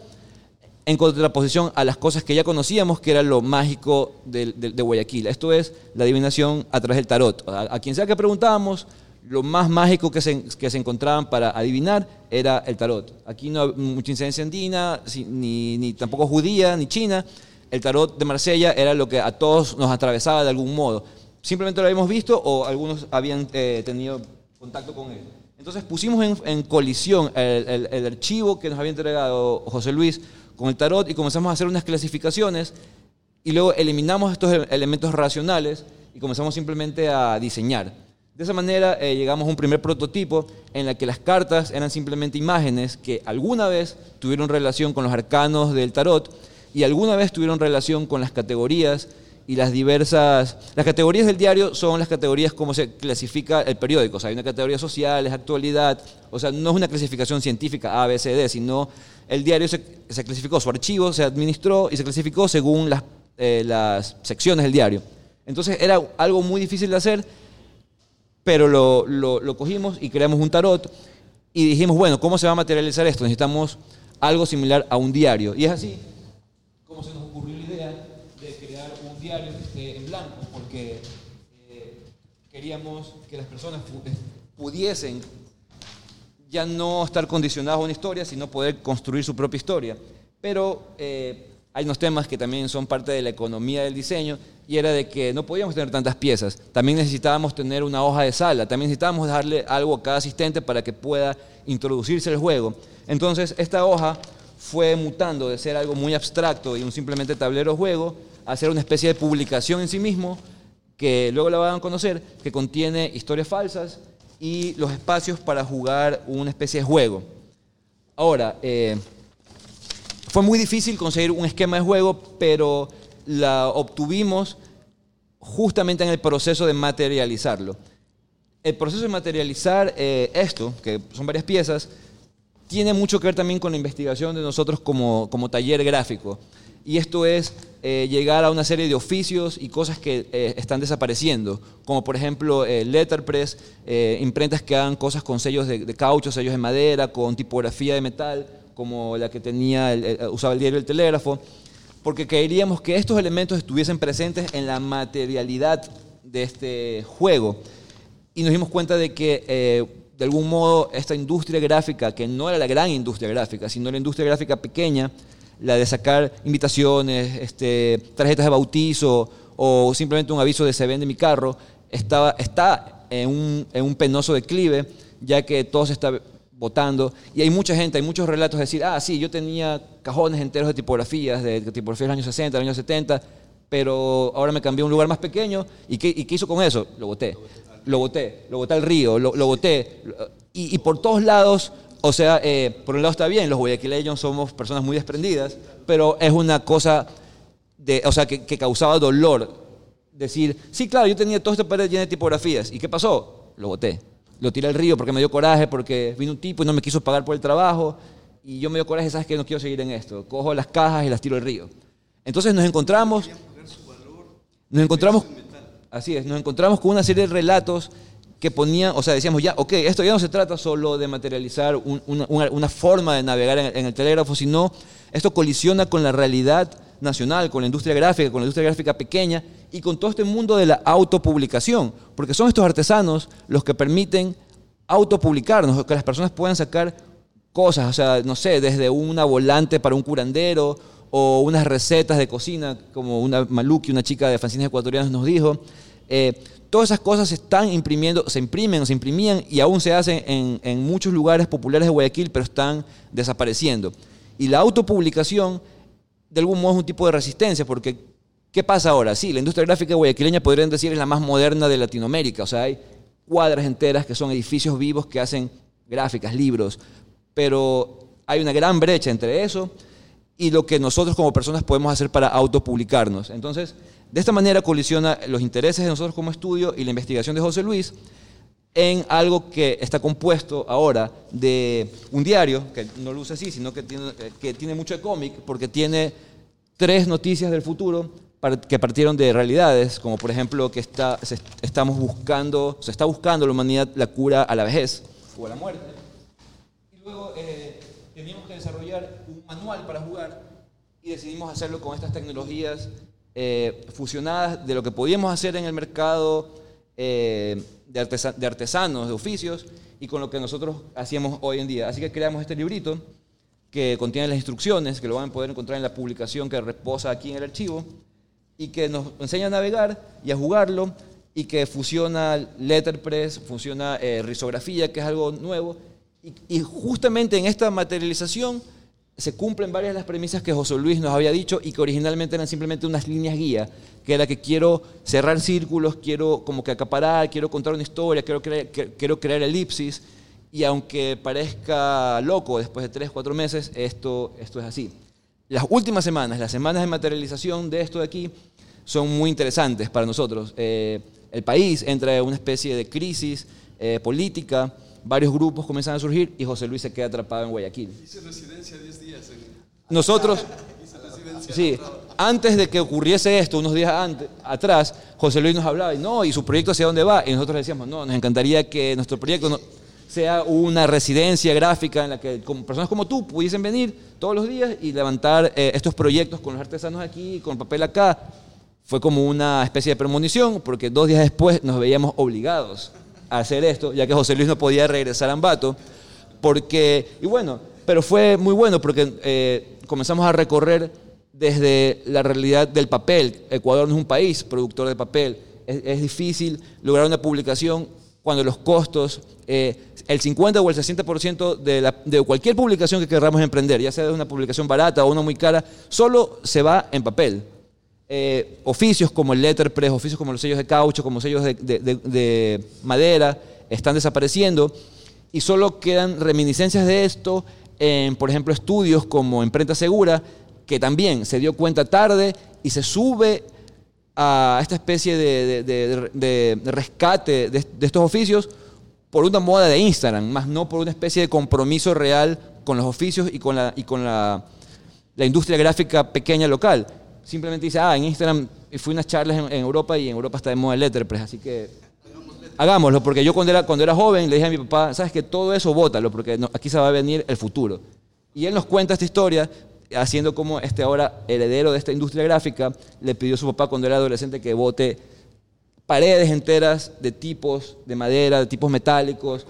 en contraposición a las cosas que ya conocíamos, que era lo mágico de, de, Guayaquil. Esto es la adivinación a través del tarot. A, a quien sea que preguntábamos, lo más mágico que se, que se encontraban para adivinar era el tarot. Aquí no hay mucha incidencia andina, ni, tampoco judía, ni china. El tarot de Marsella era lo que a todos nos atravesaba de algún modo. Simplemente lo habíamos visto o algunos habían eh, tenido contacto con él. Entonces pusimos en, colisión el, el, archivo que nos había entregado José Luis con el tarot y comenzamos a hacer unas clasificaciones y luego eliminamos estos elementos racionales y comenzamos simplemente a diseñar. De esa manera eh, llegamos a un primer prototipo en la que las cartas eran simplemente imágenes que alguna vez tuvieron relación con los arcanos del tarot y alguna vez tuvieron relación con las categorías y las diversas... Las categorías del diario son las categorías como se clasifica el periódico. O sea, hay una categoría social, es actualidad. O sea, no es una clasificación científica A, B, C, D, sino el diario se, clasificó, su archivo se administró y se clasificó según eh, las secciones del diario. Entonces era algo muy difícil de hacer, pero lo, lo, cogimos y creamos un tarot y dijimos, bueno, ¿cómo se va a materializar esto? Necesitamos algo similar a un diario. Y es así como se nos ocurrió la idea de crear un diario en blanco, porque eh, queríamos que las personas eh, pudiesen ya no estar condicionados a una historia, sino poder construir su propia historia. Pero eh, hay unos temas que también son parte de la economía del diseño, y era de que no podíamos tener tantas piezas. También necesitábamos tener una hoja de sala, también necesitábamos darle algo a cada asistente para que pueda introducirse al juego. Entonces, esta hoja fue mutando de ser algo muy abstracto y un simplemente tablero juego a ser una especie de publicación en sí mismo que luego la van a conocer, que contiene historias falsas y los espacios para jugar una especie de juego. Ahora, eh, fue muy difícil conseguir un esquema de juego, pero la obtuvimos justamente en el proceso de materializarlo. El proceso de materializar eh, esto, que son varias piezas, tiene mucho que ver también con la investigación de nosotros como, como taller gráfico. Y esto es eh, llegar a una serie de oficios y cosas que eh, están desapareciendo, como por ejemplo letterpress, imprentas que hagan cosas con sellos de, de caucho, sellos de madera, con tipografía de metal, como la que tenía el- usaba el diario El Telégrafo, porque queríamos que estos elementos estuviesen presentes en la materialidad de este juego. Y nos dimos cuenta de que, eh, de algún modo, esta industria gráfica, que no era la gran industria gráfica, sino la industria gráfica pequeña, la de sacar invitaciones, este, tarjetas de bautizo o simplemente un aviso de se vende mi carro, estaba, está en un, en un penoso declive, ya que todo se está votando. Y hay mucha gente, hay muchos relatos de decir, ah, sí, yo tenía cajones enteros de tipografías, de, tipografías de los años 60, de los años 70, pero ahora me cambié a un lugar más pequeño. ¿Y qué, y qué hizo con eso? Lo boté. Lo boté. Lo boté al río, lo, lo boté. Y, por todos lados, o sea, eh, por un lado está bien, los guayaquileños somos personas muy desprendidas, pero es una cosa, de, o sea, que, que causaba dolor. Decir, sí, claro, yo tenía toda esta pared llena de tipografías. ¿Y qué pasó? Lo boté. Lo tiré al río porque me dio coraje, porque vino un tipo y no me quiso pagar por el trabajo. Y yo me dio coraje, sabes que no quiero seguir en esto. Cojo las cajas y las tiro al río. Entonces nos encontramos, nos encontramos, así es, nos encontramos con una serie de relatos que ponían, o sea, decíamos ya, ok, esto ya no se trata solo de materializar un- una, una- una forma de navegar en, en el telégrafo, sino esto colisiona con la realidad nacional, con la industria gráfica, con la industria gráfica pequeña y con todo este mundo de la autopublicación, porque son estos artesanos los que permiten autopublicarnos, que las personas puedan sacar cosas, o sea, no sé, desde una volante para un curandero o unas recetas de cocina, como una Maluki, una chica de fanzines ecuatorianos nos dijo. Eh, todas esas cosas se están imprimiendo, se imprimen se imprimían y aún se hacen en, en muchos lugares populares de Guayaquil, pero están desapareciendo. Y la autopublicación, de algún modo, es un tipo de resistencia, porque ¿qué pasa ahora? Sí, la industria gráfica guayaquileña podrían decir es la más moderna de Latinoamérica, o sea, hay cuadras enteras que son edificios vivos que hacen gráficas, libros, pero hay una gran brecha entre eso y lo que nosotros como personas podemos hacer para autopublicarnos. Entonces, de esta manera colisiona los intereses de nosotros como estudio y la investigación de José Luis en algo que está compuesto ahora de un diario, que no luce así, sino que tiene, que tiene mucho de cómic, porque tiene tres noticias del futuro que partieron de realidades, como por ejemplo que está, se, estamos buscando, se está buscando la humanidad la cura a la vejez o a la muerte. Y luego eh, teníamos que desarrollar un manual para jugar y decidimos hacerlo con estas tecnologías eh, fusionadas de lo que podíamos hacer en el mercado eh, de, artesa- de artesanos, de oficios, y con lo que nosotros hacíamos hoy en día. Así que creamos este librito que contiene las instrucciones, que lo van a poder encontrar en la publicación que reposa aquí en el archivo, y que nos enseña a navegar y a jugarlo, y que fusiona letterpress, funciona eh, risografía, que es algo nuevo, y justamente en esta materialización se cumplen varias de las premisas que José Luis nos había dicho y que originalmente eran simplemente unas líneas guía, que era que quiero cerrar círculos, quiero como que acaparar, quiero contar una historia, quiero crear, quiero crear elipsis, y aunque parezca loco después de tres, cuatro meses, esto, esto es así. las últimas semanas, las semanas de materialización de esto de aquí, son muy interesantes para nosotros. Eh, el país entra en una especie de crisis eh, política, varios grupos comienzan a surgir y José Luis se queda atrapado en Guayaquil. Hice residencia 10 días. Nosotros, Hice residencia. sí, antes de que ocurriese esto, unos días antes, atrás, José Luis nos hablaba y no, y su proyecto hacia dónde va, y nosotros decíamos, no, nos encantaría que nuestro proyecto no- sea una residencia gráfica en la que personas como tú pudiesen venir todos los días y levantar eh, estos proyectos con los artesanos aquí, con papel acá. Fue como una especie de premonición, porque dos días después nos veíamos obligados hacer esto, ya que José Luis no podía regresar a Ambato, porque, y bueno, pero fue muy bueno porque eh, comenzamos a recorrer desde la realidad del papel. Ecuador no es un país productor de papel. Es, difícil lograr una publicación cuando los costos, eh, el 50 o el 60% de, la- de cualquier publicación que queramos emprender, ya sea una publicación barata o una muy cara, solo se va en papel. Eh, oficios como el letterpress, oficios como los sellos de caucho, como sellos de, de- de- de madera, están desapareciendo y solo quedan reminiscencias de esto en, por ejemplo, estudios como Imprenta Segura, que también se dio cuenta tarde y se sube a esta especie de, rescate de, estos oficios por una moda de Instagram, más no por una especie de compromiso real con los oficios y con la, y con la industria gráfica pequeña local. Simplemente dice, ah, en Instagram fui a unas charlas en, en Europa y en Europa está de moda letterpress, así que hagámoslo, porque yo cuando era, cuando era joven le dije a mi papá, sabes que todo eso bótalo, porque no- aquí se va a venir el futuro. Y él nos cuenta esta historia, haciendo como este ahora heredero de esta industria gráfica, le pidió a su papá cuando era adolescente que vote paredes enteras de tipos de madera, de tipos metálicos,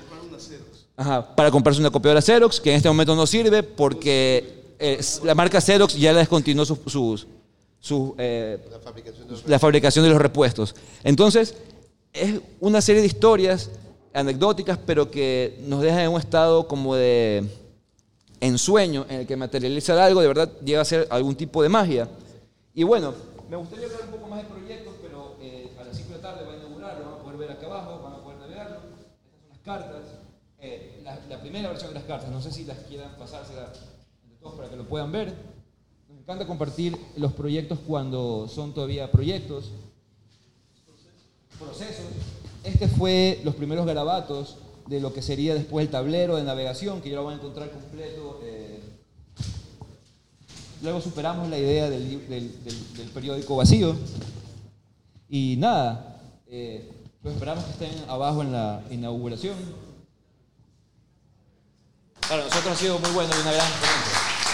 Ajá, para comprarse una copiadora Xerox, que en este momento no sirve porque eh, la marca Xerox ya descontinuó sus, sus, sus, eh, la fabricación de los repuestos. Entonces, es una serie de historias anecdóticas, pero que nos dejan en un estado como de ensueño, en el que materializar algo de verdad llega a ser algún tipo de magia. Y bueno, me gustaría hablar un poco más de proyectos, pero eh, a las 5 de la tarde va a inaugurar, lo van a poder ver acá abajo, van a poder navegarlo. Estas son las cartas. Eh, la, la primera versión de las cartas, no sé si las quieran pasársela entre todos para que lo puedan ver. Encanta compartir los proyectos cuando son todavía proyectos procesos. Este fue los primeros garabatos de lo que sería después el tablero de navegación, que ya lo van a encontrar completo. eh. Luego superamos la idea del, del- periódico vacío. Y nada, eh, esperamos que estén abajo en la inauguración. Para nosotros ha sido muy bueno y una.